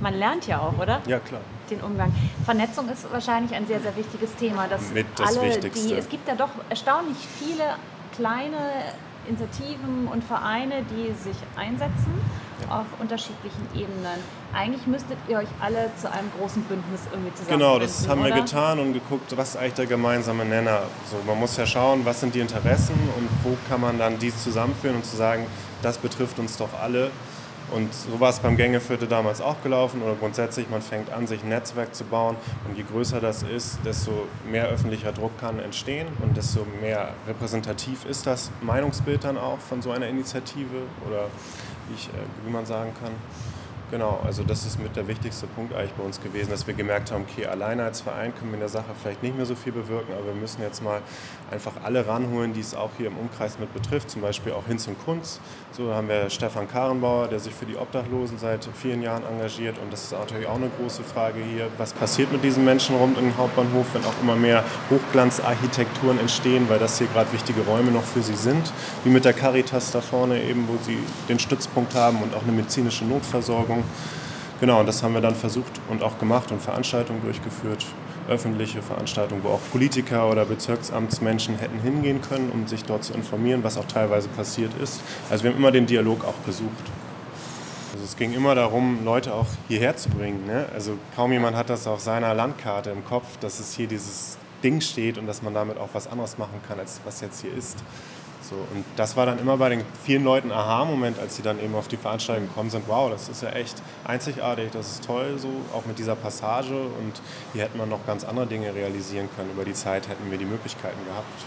Man lernt ja auch, oder? Ja, klar. Den Umgang. Vernetzung ist wahrscheinlich ein sehr, sehr wichtiges Thema. Dass Mit das alle, Wichtigste. Die, es gibt ja doch erstaunlich viele kleine Initiativen und Vereine, die sich einsetzen ja. auf unterschiedlichen Ebenen. Eigentlich müsstet ihr euch alle zu einem großen Bündnis irgendwie zusammen. Genau, das haben oder? wir getan und geguckt, was ist eigentlich der gemeinsame Nenner. So, man muss ja schauen, was sind die Interessen und wo kann man dann dies zusammenführen und zu sagen, das betrifft uns doch alle. Und so war es beim Gängeviertel damals auch gelaufen. Oder grundsätzlich, man fängt an, sich ein Netzwerk zu bauen. Und je größer das ist, desto mehr öffentlicher Druck kann entstehen. Und desto mehr repräsentativ ist das Meinungsbild dann auch von so einer Initiative. Oder wie, ich, äh, wie man sagen kann. Genau, also das ist mit der wichtigste Punkt eigentlich bei uns gewesen, dass wir gemerkt haben, okay, alleine als Verein können wir in der Sache vielleicht nicht mehr so viel bewirken, aber wir müssen jetzt mal einfach alle ranholen, die es auch hier im Umkreis mit betrifft, zum Beispiel auch Hinz und Kunz. So haben wir Stefan Karenbauer, der sich für die Obdachlosen seit vielen Jahren engagiert und das ist natürlich auch eine große Frage hier, was passiert mit diesen Menschen rund den Hauptbahnhof, wenn auch immer mehr Hochglanzarchitekturen entstehen, weil das hier gerade wichtige Räume noch für sie sind, wie mit der Caritas da vorne eben, wo sie den Stützpunkt haben und auch eine medizinische Notversorgung. Genau, und das haben wir dann versucht und auch gemacht und Veranstaltungen durchgeführt, öffentliche Veranstaltungen, wo auch Politiker oder Bezirksamtsmenschen hätten hingehen können, um sich dort zu informieren, was auch teilweise passiert ist. Also wir haben immer den Dialog auch gesucht. Also es ging immer darum, Leute auch hierher zu bringen. Ne? Also kaum jemand hat das auf seiner Landkarte im Kopf, dass es hier dieses Ding steht und dass man damit auch was anderes machen kann, als was jetzt hier ist. So, und das war dann immer bei den vielen Leuten Aha-Moment, als sie dann eben auf die Veranstaltung gekommen sind, wow, das ist ja echt einzigartig, das ist toll, so auch mit dieser Passage und hier hätte man noch ganz andere Dinge realisieren können. Über die Zeit hätten wir die Möglichkeiten gehabt.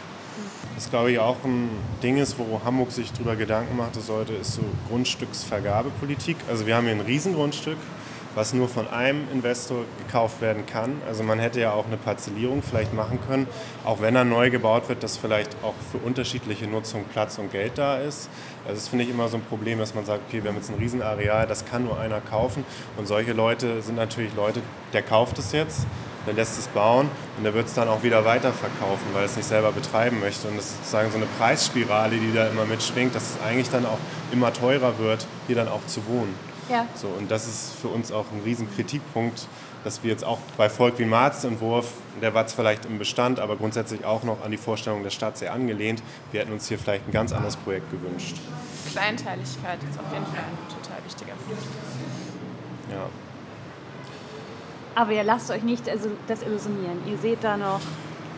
Das glaube ich auch ein Ding ist, wo Hamburg sich darüber Gedanken machen sollte, ist so Grundstücksvergabepolitik. Also wir haben hier ein Riesengrundstück, was nur von einem Investor gekauft werden kann. Also man hätte ja auch eine Parzellierung vielleicht machen können, auch wenn er neu gebaut wird, dass vielleicht auch für unterschiedliche Nutzung Platz und Geld da ist. Also das finde ich immer so ein Problem, dass man sagt, okay, wir haben jetzt ein Riesenareal, das kann nur einer kaufen. Und solche Leute sind natürlich Leute, der kauft es jetzt, der lässt es bauen und der wird es dann auch wieder weiterverkaufen, weil er es nicht selber betreiben möchte. Und das ist sozusagen so eine Preisspirale, die da immer mitschwingt, dass es eigentlich dann auch immer teurer wird, hier dann auch zu wohnen. Ja. So, und das ist für uns auch ein riesen Kritikpunkt, dass wir jetzt auch bei Volk wie Marz-Entwurf, der war zwar vielleicht im Bestand, aber grundsätzlich auch noch an die Vorstellung der Stadt sehr angelehnt. Wir hätten uns hier vielleicht ein ganz anderes Projekt gewünscht. Kleinteiligkeit ist auf jeden Fall ein total wichtiger Punkt. Ja. Aber ihr lasst euch nicht also desillusionieren. Ihr seht da noch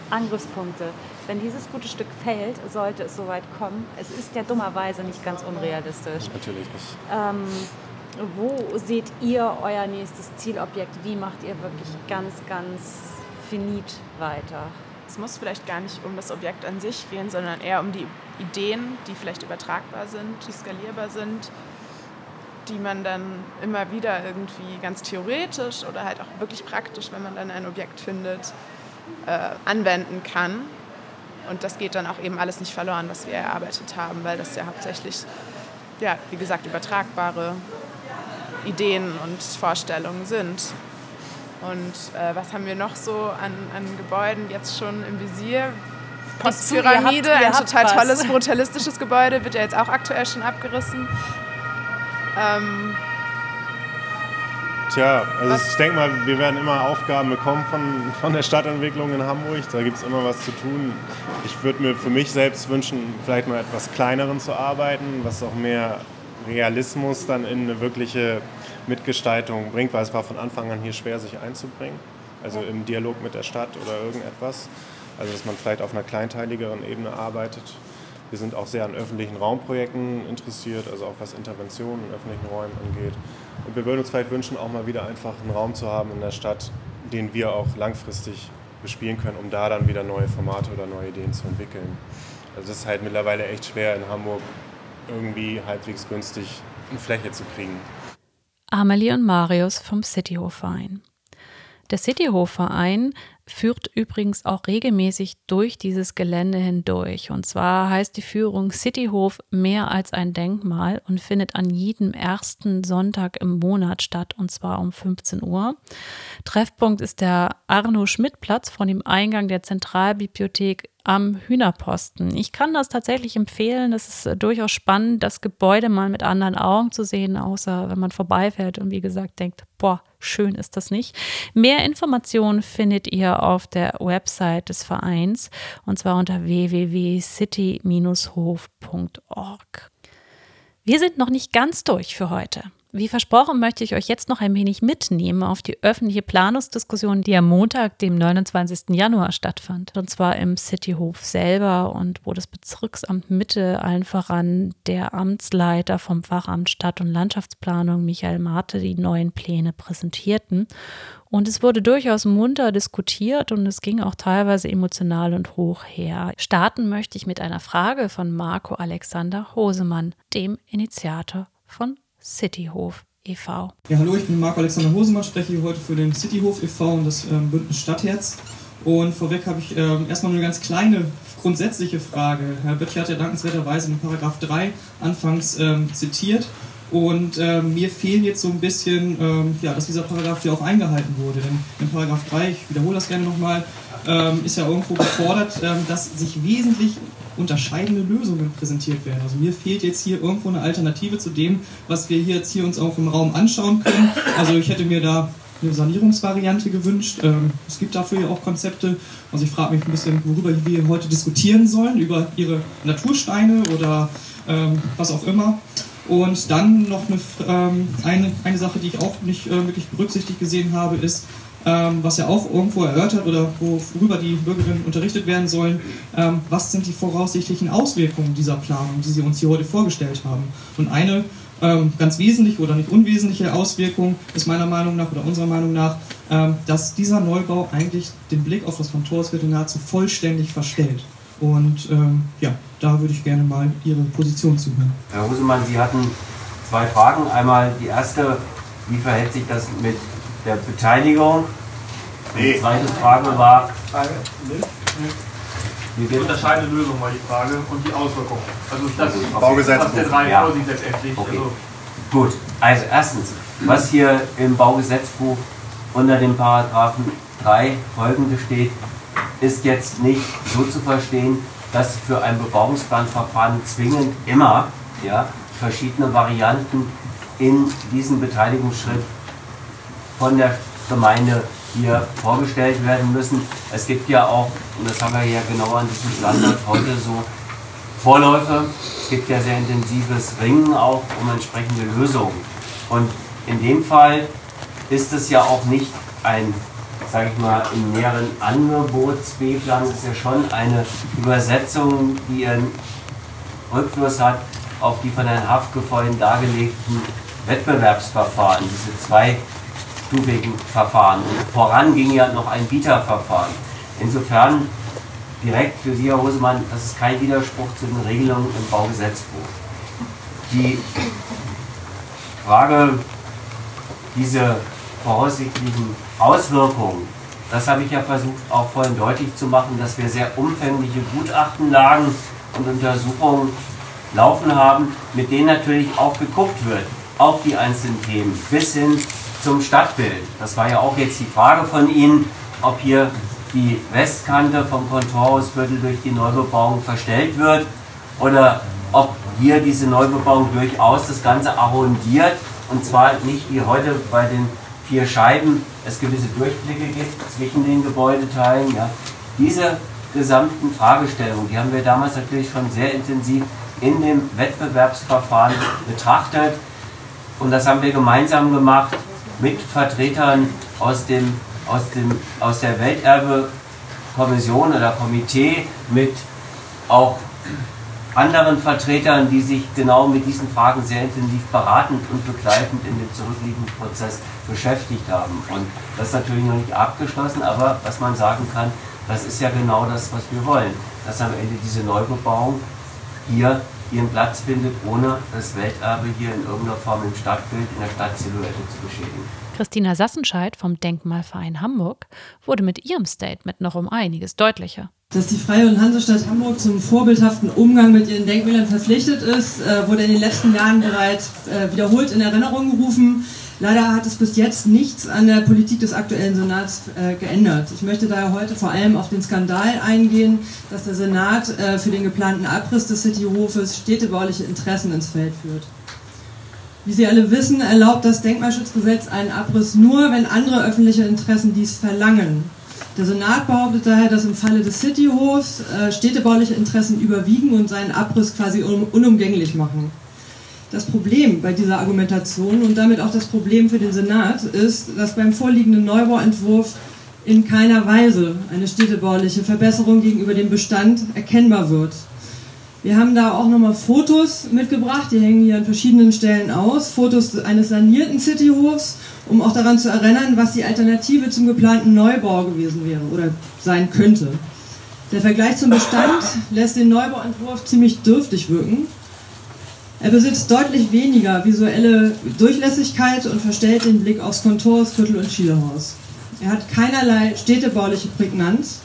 Angriffspunkte. Wenn dieses gute Stück fällt, sollte es soweit kommen. Es ist ja dummerweise nicht ganz unrealistisch. Natürlich nicht. Ähm, wo seht ihr euer nächstes Zielobjekt? Wie macht ihr wirklich ganz, ganz finit weiter? Es muss vielleicht gar nicht um das Objekt an sich gehen, sondern eher um die Ideen, die vielleicht übertragbar sind, die skalierbar sind, die man dann immer wieder irgendwie ganz theoretisch oder halt auch wirklich praktisch, wenn man dann ein Objekt findet, äh, anwenden kann. Und das geht dann auch eben alles nicht verloren, was wir erarbeitet haben, weil das ja hauptsächlich, ja, wie gesagt, übertragbare Ideen und Vorstellungen sind. Und äh, was haben wir noch so an, an Gebäuden jetzt schon im Visier? Postpyramide, ein total was. tolles, [laughs] brutalistisches Gebäude, wird ja jetzt auch aktuell schon abgerissen. Ähm, Tja, also ich denke mal, wir werden immer Aufgaben bekommen von, von der Stadtentwicklung in Hamburg. Da gibt es immer was zu tun. Ich würde mir für mich selbst wünschen, vielleicht mal etwas kleineren zu arbeiten, was auch mehr Realismus dann in eine wirkliche Mitgestaltung bringt, weil es war von Anfang an hier schwer, sich einzubringen. Also im Dialog mit der Stadt oder irgendetwas. Also dass man vielleicht auf einer kleinteiligeren Ebene arbeitet. Wir sind auch sehr an öffentlichen Raumprojekten interessiert, also auch was Interventionen in öffentlichen Räumen angeht. Und wir würden uns vielleicht wünschen, auch mal wieder einfach einen Raum zu haben in der Stadt, den wir auch langfristig bespielen können, um da dann wieder neue Formate oder neue Ideen zu entwickeln. Also es ist halt mittlerweile echt schwer in Hamburg irgendwie halbwegs günstig eine Fläche zu kriegen. Amelie und Marius vom Cityhofverein. Der Cityhofverein führt übrigens auch regelmäßig durch dieses Gelände hindurch. Und zwar heißt die Führung Cityhof mehr als ein Denkmal und findet an jedem ersten Sonntag im Monat statt, und zwar um 15 Uhr. Treffpunkt ist der Arno-Schmidt-Platz von dem Eingang der Zentralbibliothek am Hühnerposten. Ich kann das tatsächlich empfehlen. Das ist äh, durchaus spannend, das Gebäude mal mit anderen Augen zu sehen, außer wenn man vorbeifährt und wie gesagt denkt, boah, schön ist das nicht. Mehr Informationen findet ihr auf der Website des Vereins und zwar unter www.city-hof.org. Wir sind noch nicht ganz durch für heute. Wie versprochen möchte ich euch jetzt noch ein wenig mitnehmen auf die öffentliche Planungsdiskussion, die am Montag, dem 29. Januar stattfand. Und zwar im Cityhof selber und wo das Bezirksamt Mitte allen voran der Amtsleiter vom Fachamt Stadt- und Landschaftsplanung Michael Marte die neuen Pläne präsentierten. Und es wurde durchaus munter diskutiert und es ging auch teilweise emotional und hoch her. Starten möchte ich mit einer Frage von Marco Alexander Hosemann, dem Initiator von Cityhof e.V. Ja, hallo, ich bin Marco Alexander Hosemann, spreche hier heute für den Cityhof e.V. und das ähm, Bündnis Stadtherz. Und vorweg habe ich ähm, erstmal eine ganz kleine grundsätzliche Frage. Herr Böttcher hat ja dankenswerterweise in Paragraph 3 anfangs ähm, zitiert. Und ähm, mir fehlen jetzt so ein bisschen, ähm, ja, dass dieser Paragraph hier auch eingehalten wurde. Denn in Paragraph 3, ich wiederhole das gerne nochmal, ähm, ist ja irgendwo gefordert, ähm, dass sich wesentlich unterscheidende Lösungen präsentiert werden. Also mir fehlt jetzt hier irgendwo eine Alternative zu dem, was wir hier jetzt hier uns auch im Raum anschauen können. Also ich hätte mir da eine Sanierungsvariante gewünscht. Ähm, es gibt dafür ja auch Konzepte. Also ich frage mich ein bisschen, worüber wir heute diskutieren sollen, über ihre Natursteine oder ähm, was auch immer. Und dann noch eine, ähm, eine, eine Sache, die ich auch nicht äh, wirklich berücksichtigt gesehen habe, ist, ähm, was ja auch irgendwo erörtert oder worüber die Bürgerinnen unterrichtet werden sollen, ähm, was sind die voraussichtlichen Auswirkungen dieser Planung, die Sie uns hier heute vorgestellt haben. Und eine ähm, ganz wesentliche oder nicht unwesentliche Auswirkung ist meiner Meinung nach oder unserer Meinung nach, ähm, dass dieser Neubau eigentlich den Blick auf das Kontorsviertel nahezu vollständig verstellt. Und ähm, ja, da würde ich gerne mal Ihre Position zuhören. Herr Husemann, Sie hatten zwei Fragen. Einmal die erste, wie verhält sich das mit der Beteiligung. Nee. Die zweite Frage war. Die unterscheidende Lösung war die Frage und die Auswirkungen. Also das ist Baugesetzbuch. der drei ja. vorsieht letztendlich. Okay. Also Gut, also erstens, was hier im Baugesetzbuch unter dem Paragraphen 3 folgende steht, ist jetzt nicht so zu verstehen, dass für ein Bebauungsplanverfahren zwingend immer ja, verschiedene Varianten in diesem Beteiligungsschritt von der Gemeinde hier vorgestellt werden müssen. Es gibt ja auch, und das haben wir ja genau an diesem Standard heute so, Vorläufe. Es gibt ja sehr intensives Ringen auch um entsprechende Lösungen. Und in dem Fall ist es ja auch nicht ein sage ich mal, im näheren Angebots-B-Plan ist ja schon eine Übersetzung, die ihren Rückfluss hat auf die von Herrn Hafke vorhin dargelegten Wettbewerbsverfahren, diese zweistufigen Verfahren. Und voran ging ja noch ein Bieterverfahren. Insofern direkt für Sie, Herr Hosemann, das ist kein Widerspruch zu den Regelungen im Baugesetzbuch. Die Frage, diese voraussichtlichen Auswirkungen, das habe ich ja versucht auch vorhin deutlich zu machen, dass wir sehr umfängliche Gutachtenlagen und Untersuchungen laufen haben, mit denen natürlich auch geguckt wird auf die einzelnen Themen bis hin zum Stadtbild. Das war ja auch jetzt die Frage von Ihnen, ob hier die Westkante vom Kontorhausviertel durch die Neubebauung verstellt wird oder ob hier diese Neubebauung durchaus das Ganze arrondiert und zwar nicht wie heute bei den vier Scheiben es gewisse Durchblicke gibt zwischen den Gebäudeteilen. Ja. Diese gesamten Fragestellungen, die haben wir damals natürlich schon sehr intensiv in dem Wettbewerbsverfahren betrachtet und das haben wir gemeinsam gemacht mit Vertretern aus, dem, aus, dem, aus der Welterbe-Kommission oder Komitee, mit auch anderen Vertretern, die sich genau mit diesen Fragen sehr intensiv beratend und begleitend in dem zurückliegenden Prozess beschäftigt haben. Und das ist natürlich noch nicht abgeschlossen, aber was man sagen kann, das ist ja genau das, was wir wollen, dass am Ende diese Neubebauung hier ihren Platz findet, ohne das Welterbe hier in irgendeiner Form im Stadtbild, in der Stadtsilhouette zu beschädigen. Christina Sassenscheid vom Denkmalverein Hamburg wurde mit ihrem Statement noch um einiges deutlicher. Dass die Freie und Hansestadt Hamburg zum vorbildhaften Umgang mit ihren Denkmälern verpflichtet ist, äh, wurde in den letzten Jahren bereits äh, wiederholt in Erinnerung gerufen. Leider hat es bis jetzt nichts an der Politik des aktuellen Senats äh, geändert. Ich möchte daher heute vor allem auf den Skandal eingehen, dass der Senat äh, für den geplanten Abriss des Cityhofes städtebauliche Interessen ins Feld führt. Wie Sie alle wissen, erlaubt das Denkmalschutzgesetz einen Abriss nur, wenn andere öffentliche Interessen dies verlangen. Der Senat behauptet daher, dass im Falle des Cityhofs äh, städtebauliche Interessen überwiegen und seinen Abriss quasi unumgänglich machen. Das Problem bei dieser Argumentation und damit auch das Problem für den Senat ist, dass beim vorliegenden Neubauentwurf in keiner Weise eine städtebauliche Verbesserung gegenüber dem Bestand erkennbar wird. Wir haben da auch nochmal Fotos mitgebracht, die hängen hier an verschiedenen Stellen aus. Fotos eines sanierten Cityhofs, um auch daran zu erinnern, was die Alternative zum geplanten Neubau gewesen wäre oder sein könnte. Der Vergleich zum Bestand lässt den Neubauentwurf ziemlich dürftig wirken. Er besitzt deutlich weniger visuelle Durchlässigkeit und verstellt den Blick aufs Kontors, Viertel und Schielehaus. Er hat keinerlei städtebauliche Prägnanz.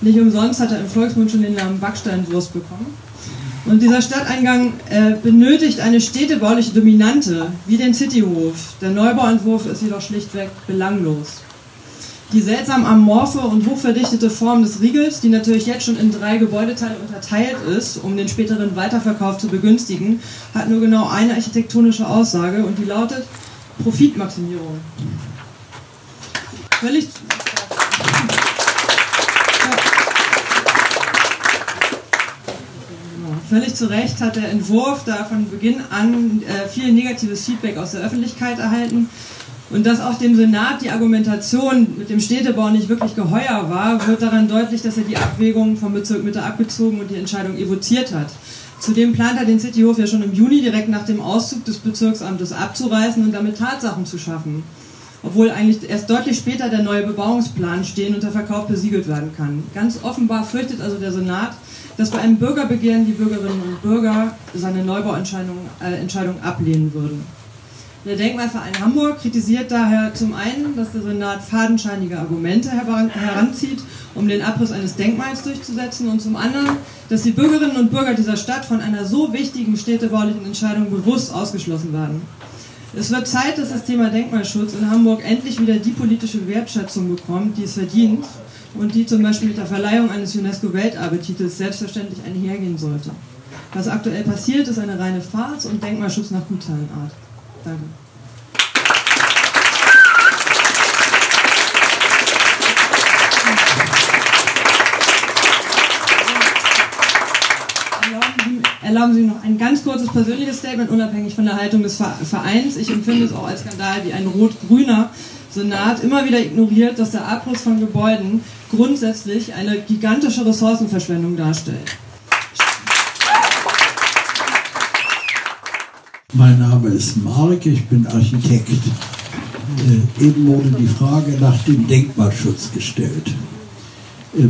Nicht umsonst hat er im Volksmund schon den Namen Backsteinwurst bekommen. Und dieser Stadteingang äh, benötigt eine städtebauliche Dominante, wie den Cityhof. Der Neubauentwurf ist jedoch schlichtweg belanglos. Die seltsam amorphe und hochverdichtete Form des Riegels, die natürlich jetzt schon in drei Gebäudeteile unterteilt ist, um den späteren Weiterverkauf zu begünstigen, hat nur genau eine architektonische Aussage und die lautet Profitmaximierung. Völlig, Völlig zu Recht hat der Entwurf da von Beginn an äh, viel negatives Feedback aus der Öffentlichkeit erhalten. Und dass auch dem Senat die Argumentation mit dem Städtebau nicht wirklich geheuer war, wird daran deutlich, dass er die Abwägung vom Bezirk Mitte abgezogen und die Entscheidung evoziert hat. Zudem plant er den Cityhof ja schon im Juni direkt nach dem Auszug des Bezirksamtes abzureißen und damit Tatsachen zu schaffen. Obwohl eigentlich erst deutlich später der neue Bebauungsplan stehen und der Verkauf besiegelt werden kann. Ganz offenbar fürchtet also der Senat, dass bei einem Bürgerbegehren die Bürgerinnen und Bürger seine Neubauentscheidung äh, Entscheidung ablehnen würden. Der Denkmalverein Hamburg kritisiert daher zum einen, dass der Senat fadenscheinige Argumente heranzieht, um den Abriss eines Denkmals durchzusetzen, und zum anderen, dass die Bürgerinnen und Bürger dieser Stadt von einer so wichtigen städtebaulichen Entscheidung bewusst ausgeschlossen werden. Es wird Zeit, dass das Thema Denkmalschutz in Hamburg endlich wieder die politische Wertschätzung bekommt, die es verdient und die zum Beispiel mit der Verleihung eines UNESCO-Welterbetitels selbstverständlich einhergehen sollte. Was aktuell passiert, ist eine reine Farce und Denkmalschutz nach Gutteilenart. Danke. Erlauben Sie noch ein ganz kurzes persönliches Statement, unabhängig von der Haltung des Vereins. Ich empfinde es auch als Skandal, wie ein rot-grüner Senat immer wieder ignoriert, dass der Abriss von Gebäuden grundsätzlich eine gigantische Ressourcenverschwendung darstellt. Mein Name ist Mark, ich bin Architekt. Äh, eben wurde die Frage nach dem Denkmalschutz gestellt. Äh,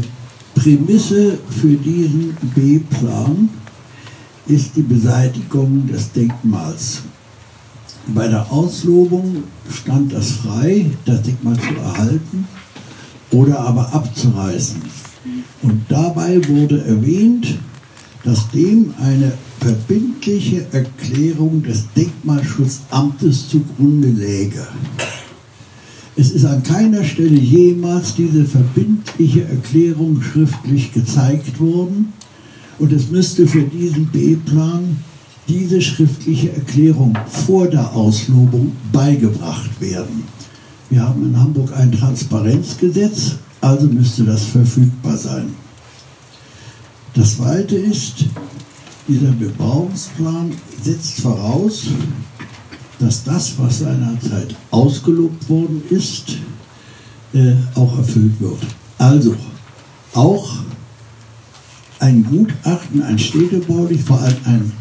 Prämisse für diesen B-Plan ist die Beseitigung des Denkmals. Bei der Auslobung stand das frei, das Denkmal zu erhalten oder aber abzureißen. Und dabei wurde erwähnt, dass dem eine verbindliche Erklärung des Denkmalschutzamtes zugrunde läge. Es ist an keiner Stelle jemals diese verbindliche Erklärung schriftlich gezeigt worden und es müsste für diesen B-Plan diese schriftliche Erklärung vor der Auslobung beigebracht werden. Wir haben in Hamburg ein Transparenzgesetz, also müsste das verfügbar sein. Das Zweite ist, dieser Bebauungsplan setzt voraus, dass das, was seinerzeit ausgelobt worden ist, äh, auch erfüllt wird. Also auch ein Gutachten, ein städtebaulich, vor allem ein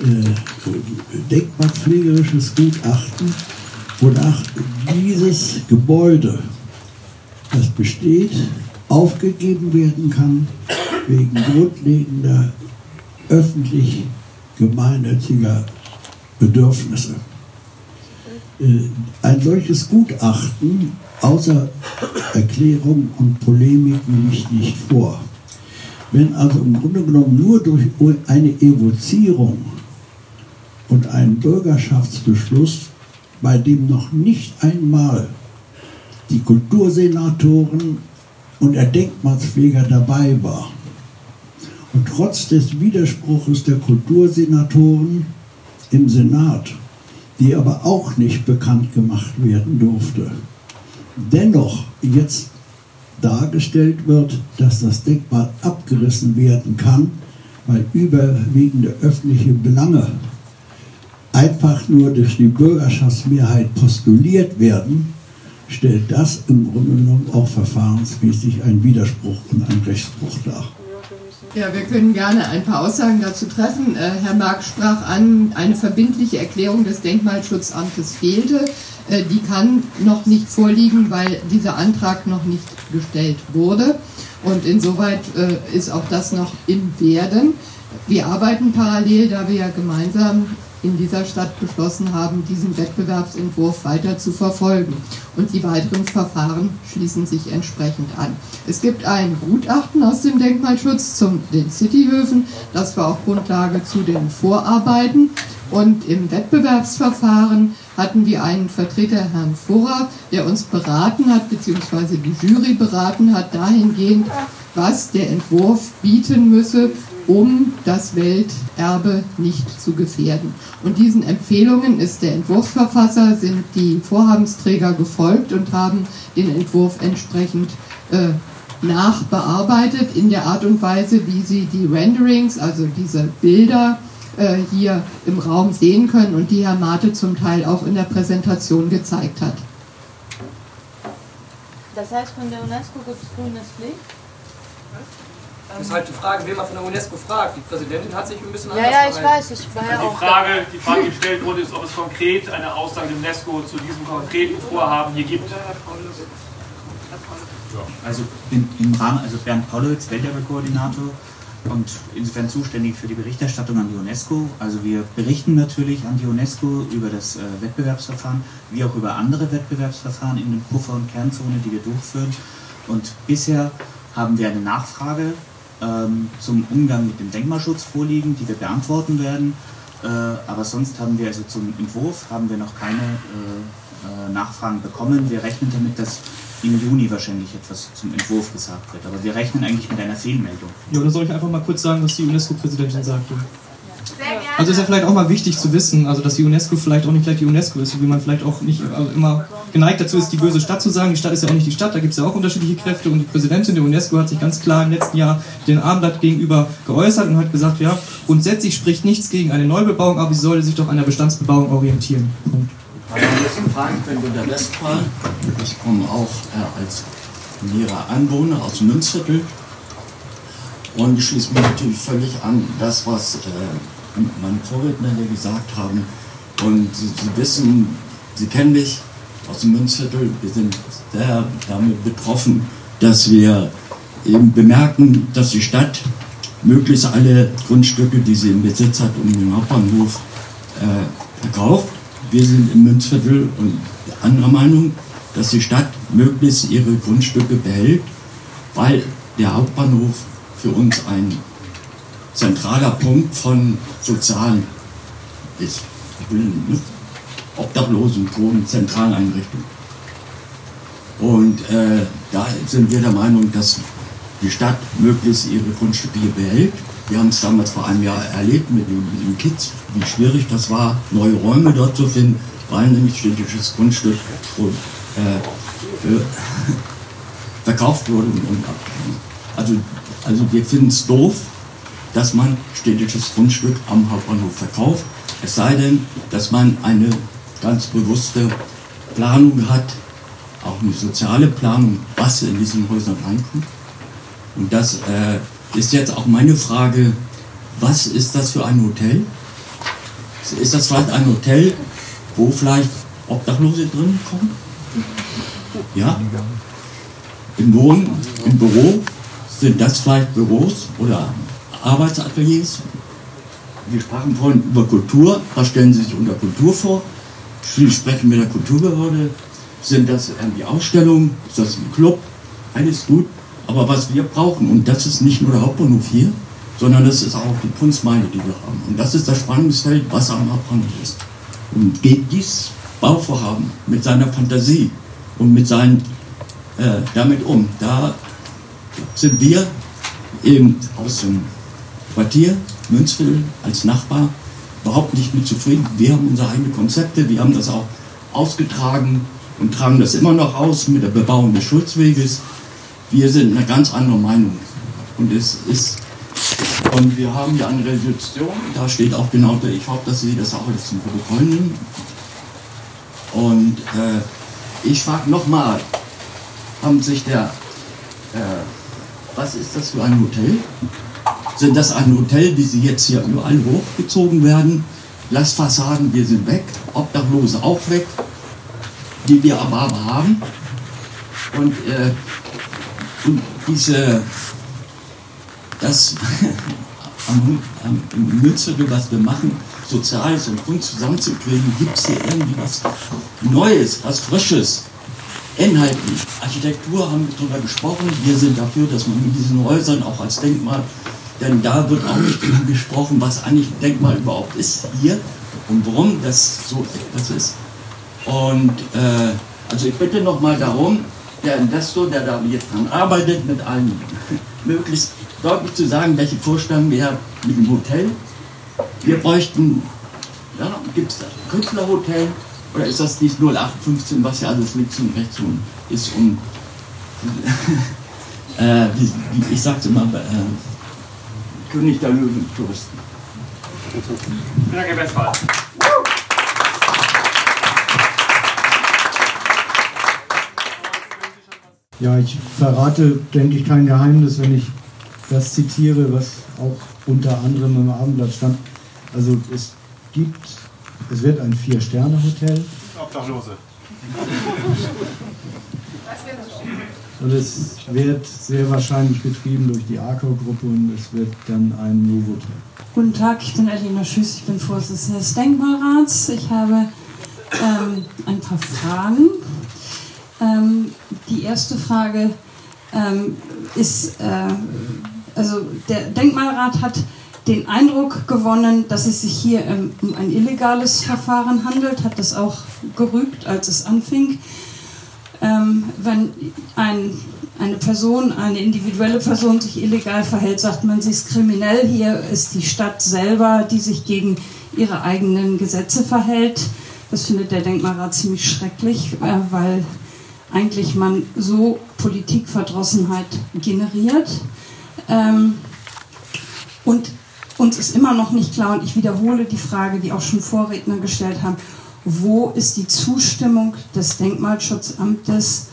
äh, denkmalpflegerisches Gutachten, wonach dieses Gebäude, das besteht, aufgegeben werden kann wegen grundlegender öffentlich gemeinnütziger Bedürfnisse. Äh, ein solches Gutachten außer Erklärung und Polemiken liegt nicht vor. Wenn also im Grunde genommen nur durch eine Evozierung und einen Bürgerschaftsbeschluss, bei dem noch nicht einmal die Kultursenatoren und der Denkmalspfleger dabei war, und trotz des Widerspruches der Kultursenatoren im Senat die aber auch nicht bekannt gemacht werden durfte, dennoch jetzt dargestellt wird, dass das Denkmal abgerissen werden kann, weil überwiegende öffentliche Belange einfach nur durch die Bürgerschaftsmehrheit postuliert werden, stellt das im Grunde genommen auch verfahrensmäßig einen Widerspruch und einen Rechtsbruch dar. Ja, wir können gerne ein paar Aussagen dazu treffen. Äh, Herr Mark sprach an, eine verbindliche Erklärung des Denkmalschutzamtes fehlte. Äh, die kann noch nicht vorliegen, weil dieser Antrag noch nicht gestellt wurde. Und insoweit äh, ist auch das noch im Werden. Wir arbeiten parallel, da wir ja gemeinsam in dieser Stadt beschlossen haben, diesen Wettbewerbsentwurf weiter zu verfolgen. Und die weiteren Verfahren schließen sich entsprechend an. Es gibt ein Gutachten aus dem Denkmalschutz zu den Cityhöfen. Das war auch Grundlage zu den Vorarbeiten. Und im Wettbewerbsverfahren hatten wir einen Vertreter, Herrn Furrer, der uns beraten hat, beziehungsweise die Jury beraten hat, dahingehend, was der Entwurf bieten müsse, um das Welterbe nicht zu gefährden. Und diesen Empfehlungen ist der Entwurfsverfasser, sind die Vorhabensträger gefolgt und haben den Entwurf entsprechend äh, nachbearbeitet in der Art und Weise, wie sie die Renderings, also diese Bilder, äh, hier im Raum sehen können und die Herr Mate zum Teil auch in der Präsentation gezeigt hat. Das heißt, von der UNESCO gibt es grünes Licht? Das ist halt die Frage, wen man von der UNESCO fragt. Die Präsidentin hat sich ein bisschen anders Ja, ja, ich weiß, ich war ja also die Frage, die Frage, die gestellt wurde, ist, ob es konkret eine Aussage der UNESCO zu diesem konkreten Vorhaben hier gibt. Also in, im Rahmen, also Bernd Pollitz, Welterbekoordinator und insofern zuständig für die Berichterstattung an die UNESCO. Also wir berichten natürlich an die UNESCO über das äh, Wettbewerbsverfahren, wie auch über andere Wettbewerbsverfahren in den Puffer- und Kernzone, die wir durchführen. Und bisher haben wir eine Nachfrage ähm, zum Umgang mit dem Denkmalschutz vorliegen, die wir beantworten werden. Äh, aber sonst haben wir also zum Entwurf haben wir noch keine äh, äh, Nachfragen bekommen. Wir rechnen damit, dass im Juni wahrscheinlich etwas zum Entwurf gesagt wird. Aber wir rechnen eigentlich mit einer Fehlmeldung. Ja, dann soll ich einfach mal kurz sagen, was die UNESCO-Präsidentin sagte. Also ist ja vielleicht auch mal wichtig zu wissen, also dass die UNESCO vielleicht auch nicht gleich die UNESCO ist, wie man vielleicht auch nicht immer geneigt dazu ist, die böse Stadt zu sagen. Die Stadt ist ja auch nicht die Stadt, da gibt es ja auch unterschiedliche Kräfte und die Präsidentin der UNESCO hat sich ganz klar im letzten Jahr den Abendblatt gegenüber geäußert und hat gesagt, ja, grundsätzlich spricht nichts gegen eine Neubebauung, aber sie sollte sich doch an der Bestandsbebauung orientieren. Punkt. Ich komme auch äh, als näherer Anwohner aus Münzviertel und ich schließe mich natürlich völlig an das, was äh, meine Vorredner hier gesagt haben. Und Sie, Sie wissen, Sie kennen mich aus dem Münzviertel. Wir sind sehr damit betroffen, dass wir eben bemerken, dass die Stadt möglichst alle Grundstücke, die sie im Besitz hat, um den Hauptbahnhof äh, verkauft. Wir sind im Münzviertel und anderer Meinung, dass die Stadt möglichst ihre Grundstücke behält, weil der Hauptbahnhof für uns ein zentraler Punkt von Sozialen ist. Ich will ne? Obdachlosen, Wohnen, Zentraleinrichtungen. Und äh, da sind wir der Meinung, dass die Stadt möglichst ihre Grundstücke hier behält. Wir haben es damals vor einem Jahr erlebt mit den, mit den Kids, wie schwierig das war, neue Räume dort zu finden, weil nämlich städtisches Grundstück und, äh, [laughs] verkauft wurde. Und, also, also wir finden es doof, dass man städtisches Grundstück am Hauptbahnhof verkauft. Es sei denn, dass man eine ganz bewusste Planung hat, auch eine soziale Planung, was in diesen Häusern reinkommt. Und das äh, ist jetzt auch meine Frage, was ist das für ein Hotel? Ist das vielleicht ein Hotel, wo vielleicht Obdachlose drin kommen? Ja? Im Wohnen, im Büro sind das vielleicht Büros oder Arbeitsateliers? Wir sprachen vorhin über Kultur. Was stellen Sie sich unter Kultur vor? Sie sprechen mit der Kulturbehörde. Sind das irgendwie Ausstellungen? Ist das ein Club? Alles gut. Aber was wir brauchen, und das ist nicht nur der Hauptbahnhof hier, sondern das ist auch die Kunstmeile, die wir haben. Und das ist das Spannungsfeld, was am Hauptbahnhof ist. Und geht dies Bauvorhaben mit seiner Fantasie und mit seinen, äh, damit um. Da sind wir eben aus dem Quartier Münzviertel als Nachbar überhaupt nicht mit zufrieden. Wir haben unsere eigenen Konzepte, wir haben das auch ausgetragen und tragen das immer noch aus mit der Bebauung des Schutzweges. Wir sind eine ganz andere Meinung. Und es ist und wir haben ja eine Resolution, da steht auch genau, ich hoffe, dass Sie das auch alles zum Protokoll nehmen. Und äh, ich frage nochmal, haben sich der, äh, was ist das für ein Hotel? Sind das ein Hotel, wie sie jetzt hier überall hochgezogen werden? Glasfassaden, wir sind weg, Obdachlose auch weg, die wir aber, haben. Und, äh, und diese, das [laughs] am, am, im Münsterviertel, was wir machen, Soziales und Grund zusammenzukriegen, gibt es hier irgendwie was Neues, was Frisches, inhaltlich. Architektur haben wir darüber gesprochen. Wir sind dafür, dass man mit diesen Häusern auch als Denkmal, denn da wird auch nicht drüber gesprochen, was eigentlich ein Denkmal überhaupt ist hier und warum das so etwas ist. Und äh, also ich bitte nochmal darum, der Investor, der da jetzt dran arbeitet, mit allen [laughs] möglichst deutlich zu sagen, welche Vorstellungen wir haben mit dem Hotel. Wir bräuchten, ja, gibt es da ein Künstlerhotel oder ist das nicht 0815, was ja alles links und rechts ist, um, [laughs] äh, wie, wie, ich sag's immer, äh, König der Löwen Touristen. Vielen Dank, Herr Westphal. Ja, ich verrate, denke ich, kein Geheimnis, wenn ich das zitiere, was auch unter anderem im Abendblatt stand. Also es gibt, es wird ein Vier-Sterne-Hotel. Obdachlose. Und es wird sehr wahrscheinlich betrieben durch die ARCO-Gruppe und es wird dann ein Novotel. Guten Tag, ich bin Alina Schüss, ich bin Vorsitzende des Denkmalrats. Ich habe ähm, ein paar Fragen. Ähm, die erste Frage ähm, ist, äh, also der Denkmalrat hat den Eindruck gewonnen, dass es sich hier um ein illegales Verfahren handelt, hat das auch gerügt, als es anfing. Ähm, wenn ein, eine Person, eine individuelle Person sich illegal verhält, sagt man, sie ist kriminell. Hier ist die Stadt selber, die sich gegen ihre eigenen Gesetze verhält. Das findet der Denkmalrat ziemlich schrecklich, äh, weil eigentlich man so Politikverdrossenheit generiert. Ähm, und uns ist immer noch nicht klar, und ich wiederhole die Frage, die auch schon Vorredner gestellt haben, wo ist die Zustimmung des Denkmalschutzamtes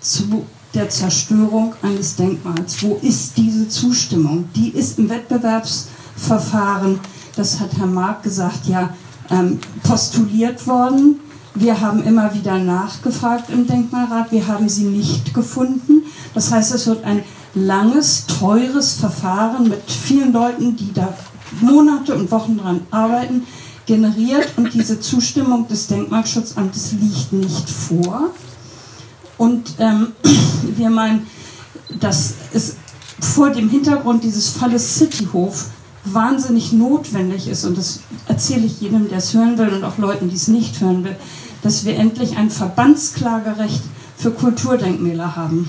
zu der Zerstörung eines Denkmals? Wo ist diese Zustimmung? Die ist im Wettbewerbsverfahren, das hat Herr Mark gesagt, ja ähm, postuliert worden. Wir haben immer wieder nachgefragt im Denkmalrat, wir haben sie nicht gefunden. Das heißt, es wird ein langes, teures Verfahren mit vielen Leuten, die da Monate und Wochen dran arbeiten, generiert und diese Zustimmung des Denkmalschutzamtes liegt nicht vor. Und ähm, [clears throat] wir meinen, dass es vor dem Hintergrund dieses Falles Cityhof wahnsinnig notwendig ist, und das erzähle ich jedem, der es hören will und auch Leuten, die es nicht hören will, dass wir endlich ein Verbandsklagerecht für Kulturdenkmäler haben.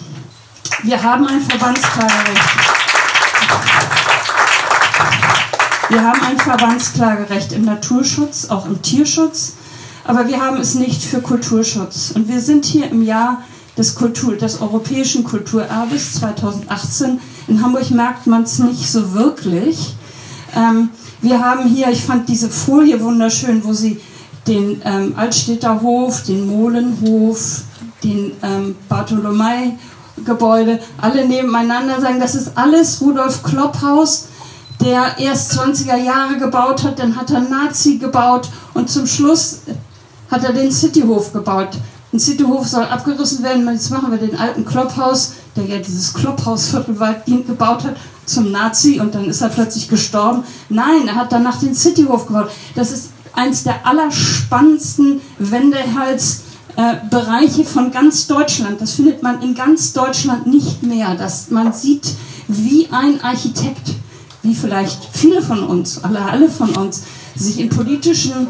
Wir haben ein Verbandsklagerecht. Wir haben ein Verbandsklagerecht im Naturschutz, auch im Tierschutz, aber wir haben es nicht für Kulturschutz. Und wir sind hier im Jahr des, Kultur, des europäischen Kulturerbes 2018. In Hamburg merkt man es nicht so wirklich. Ähm, wir haben hier, ich fand diese Folie wunderschön, wo sie den ähm, Altstädter Hof, den Molenhof, den ähm, Bartholomei-Gebäude alle nebeneinander sagen, das ist alles Rudolf Klopphaus, der erst 20er Jahre gebaut hat, dann hat er Nazi gebaut und zum Schluss hat er den Cityhof gebaut. Ein Cityhof soll abgerissen werden, jetzt machen wir den alten Klopphaus, der ja dieses Klopphausviertel weitgehend gebaut hat, zum Nazi und dann ist er plötzlich gestorben. Nein, er hat danach den Cityhof gebaut. Das ist eins der allerspannendsten Wendehalsbereiche äh, von ganz Deutschland. Das findet man in ganz Deutschland nicht mehr. Dass man sieht, wie ein Architekt, wie vielleicht viele von uns, alle, alle von uns, sich in politischen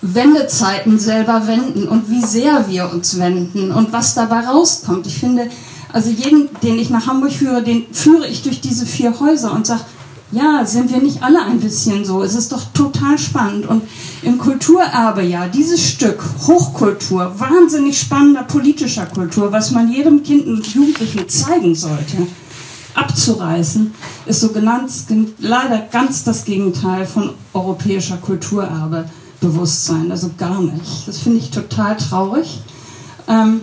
Wendezeiten selber wenden und wie sehr wir uns wenden und was dabei rauskommt. Ich finde, also jeden, den ich nach Hamburg führe, den führe ich durch diese vier Häuser und sage, ja, sind wir nicht alle ein bisschen so? Es ist doch total spannend. Und im Kulturerbe ja, dieses Stück Hochkultur, wahnsinnig spannender politischer Kultur, was man jedem Kind und Jugendlichen zeigen sollte, abzureißen, ist so genannt, leider ganz das Gegenteil von europäischer Kulturerbebewusstsein. Also gar nicht. Das finde ich total traurig. Ähm,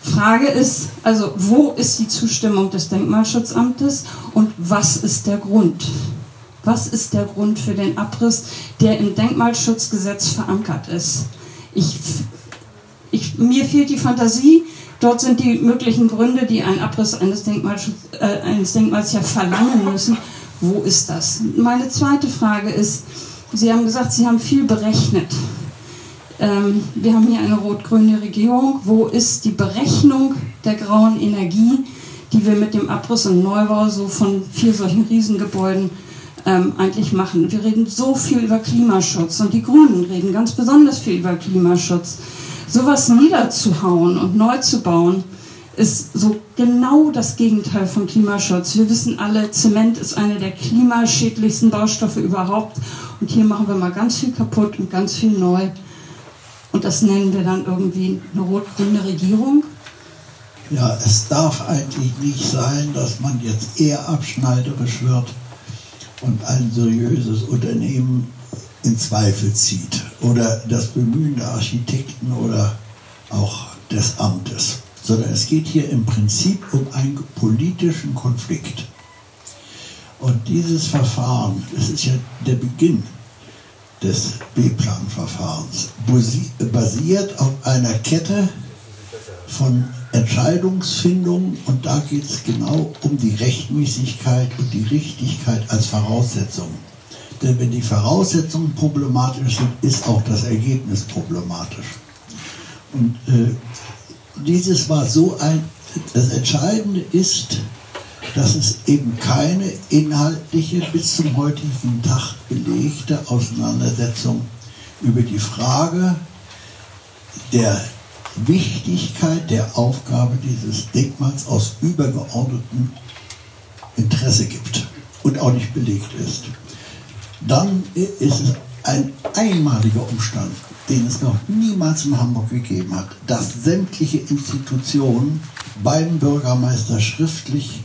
Frage ist, also wo ist die Zustimmung des Denkmalschutzamtes und was ist der Grund? Was ist der Grund für den Abriss, der im Denkmalschutzgesetz verankert ist? Ich, ich, mir fehlt die Fantasie. Dort sind die möglichen Gründe, die ein Abriss eines, äh, eines Denkmals ja verlangen müssen. Wo ist das? Meine zweite Frage ist, Sie haben gesagt, Sie haben viel berechnet. Ähm, wir haben hier eine rot-grüne Regierung. Wo ist die Berechnung der grauen Energie, die wir mit dem Abriss und Neubau so von vier solchen Riesengebäuden ähm, eigentlich machen? Wir reden so viel über Klimaschutz und die Grünen reden ganz besonders viel über Klimaschutz. Sowas niederzuhauen und neu zu bauen, ist so genau das Gegenteil von Klimaschutz. Wir wissen alle, Zement ist einer der klimaschädlichsten Baustoffe überhaupt. Und hier machen wir mal ganz viel kaputt und ganz viel neu. Und das nennen wir dann irgendwie eine rot-grüne Regierung? Ja, es darf eigentlich nicht sein, dass man jetzt eher abschneiderisch wird und ein seriöses Unternehmen in Zweifel zieht oder das Bemühen der Architekten oder auch des Amtes, sondern es geht hier im Prinzip um einen politischen Konflikt. Und dieses Verfahren, das ist ja der Beginn des B-Plan-Verfahrens basiert auf einer Kette von Entscheidungsfindungen und da geht es genau um die Rechtmäßigkeit und die Richtigkeit als Voraussetzung. Denn wenn die Voraussetzungen problematisch sind, ist auch das Ergebnis problematisch. Und äh, dieses war so ein, das Entscheidende ist, dass es eben keine inhaltliche bis zum heutigen Tag belegte Auseinandersetzung über die Frage der Wichtigkeit der Aufgabe dieses Denkmals aus übergeordnetem Interesse gibt und auch nicht belegt ist. Dann ist es ein einmaliger Umstand, den es noch niemals in Hamburg gegeben hat, dass sämtliche Institutionen beim Bürgermeister schriftlich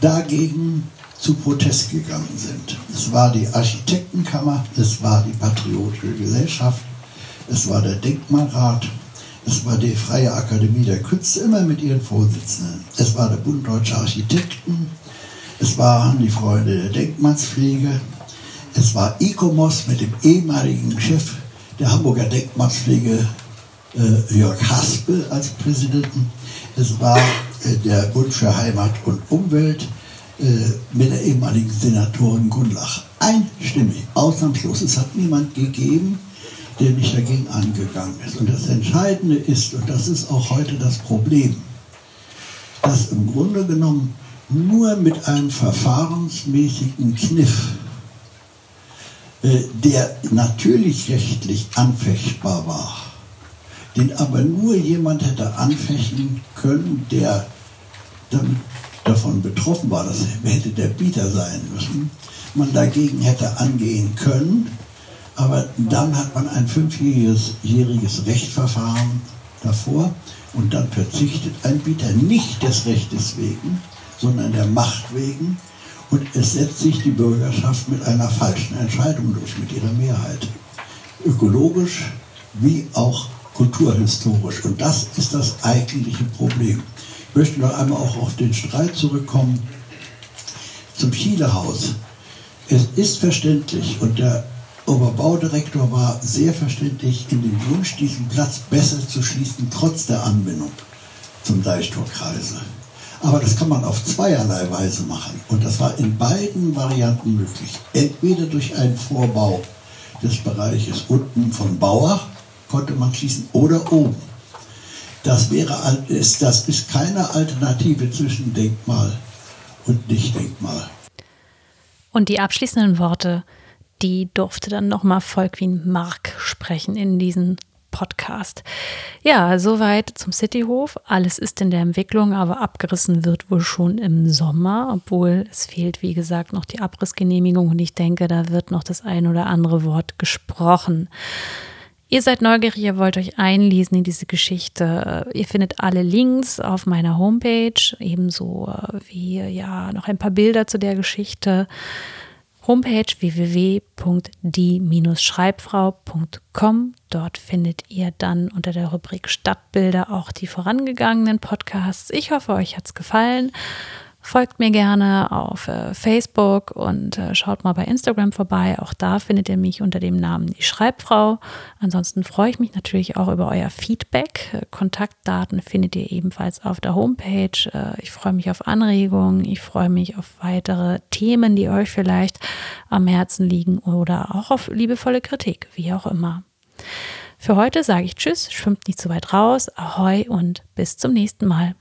dagegen zu Protest gegangen sind. Es war die Architektenkammer, es war die Patriotische Gesellschaft, es war der Denkmalrat, es war die Freie Akademie der Künste, immer mit ihren Vorsitzenden. Es war der Bund Deutscher Architekten, es waren die Freunde der Denkmalspflege, es war ICOMOS mit dem ehemaligen Chef der Hamburger Denkmalspflege, äh, Jörg Haspel, als Präsidenten. Es war äh, der Bund für Heimat und Umwelt äh, mit der ehemaligen Senatorin Gundlach. Einstimmig, ausnahmslos. Es hat niemand gegeben, der nicht dagegen angegangen ist. Und das Entscheidende ist, und das ist auch heute das Problem, dass im Grunde genommen nur mit einem verfahrensmäßigen Kniff, der natürlich rechtlich anfechtbar war, den aber nur jemand hätte anfechten können, der damit, davon betroffen war, das hätte der Bieter sein müssen, man dagegen hätte angehen können, aber dann hat man ein fünfjähriges Rechtsverfahren davor und dann verzichtet ein Bieter nicht des Rechtes wegen, sondern der Macht wegen und es setzt sich die Bürgerschaft mit einer falschen Entscheidung durch, mit ihrer Mehrheit. Ökologisch wie auch kulturhistorisch. Und das ist das eigentliche Problem. Ich möchte noch einmal auch auf den Streit zurückkommen zum Chilehaus. Es ist verständlich und der Oberbaudirektor war sehr verständlich in dem Wunsch, diesen Platz besser zu schließen, trotz der Anbindung zum Deichtorkreise. Aber das kann man auf zweierlei Weise machen. Und das war in beiden Varianten möglich. Entweder durch einen Vorbau des Bereiches unten von Bauer, konnte man schließen, oder oben. Das, wäre, das ist keine Alternative zwischen Denkmal und Nicht-Denkmal. Und die abschließenden Worte, die durfte dann nochmal Volkwin Mark sprechen in diesem Podcast. Ja, soweit zum Cityhof. Alles ist in der Entwicklung, aber abgerissen wird wohl schon im Sommer, obwohl es fehlt, wie gesagt, noch die Abrissgenehmigung und ich denke, da wird noch das ein oder andere Wort gesprochen. Ihr seid neugierig, ihr wollt euch einlesen in diese Geschichte. Ihr findet alle Links auf meiner Homepage, ebenso äh, wie ja noch ein paar Bilder zu der Geschichte. Homepage www.die-schreibfrau.com. Dort findet ihr dann unter der Rubrik Stadtbilder auch die vorangegangenen Podcasts. Ich hoffe, euch hat es gefallen. Folgt mir gerne auf äh, Facebook und äh, schaut mal bei Instagram vorbei. Auch da findet ihr mich unter dem Namen Die Schreibfrau. Ansonsten freue ich mich natürlich auch über euer Feedback. Äh, Kontaktdaten findet ihr ebenfalls auf der Homepage. Äh, ich freue mich auf Anregungen. Ich freue mich auf weitere Themen, die euch vielleicht am Herzen liegen oder auch auf liebevolle Kritik, wie auch immer. Für heute sage ich Tschüss, schwimmt nicht zu weit raus, Ahoi und bis zum nächsten Mal.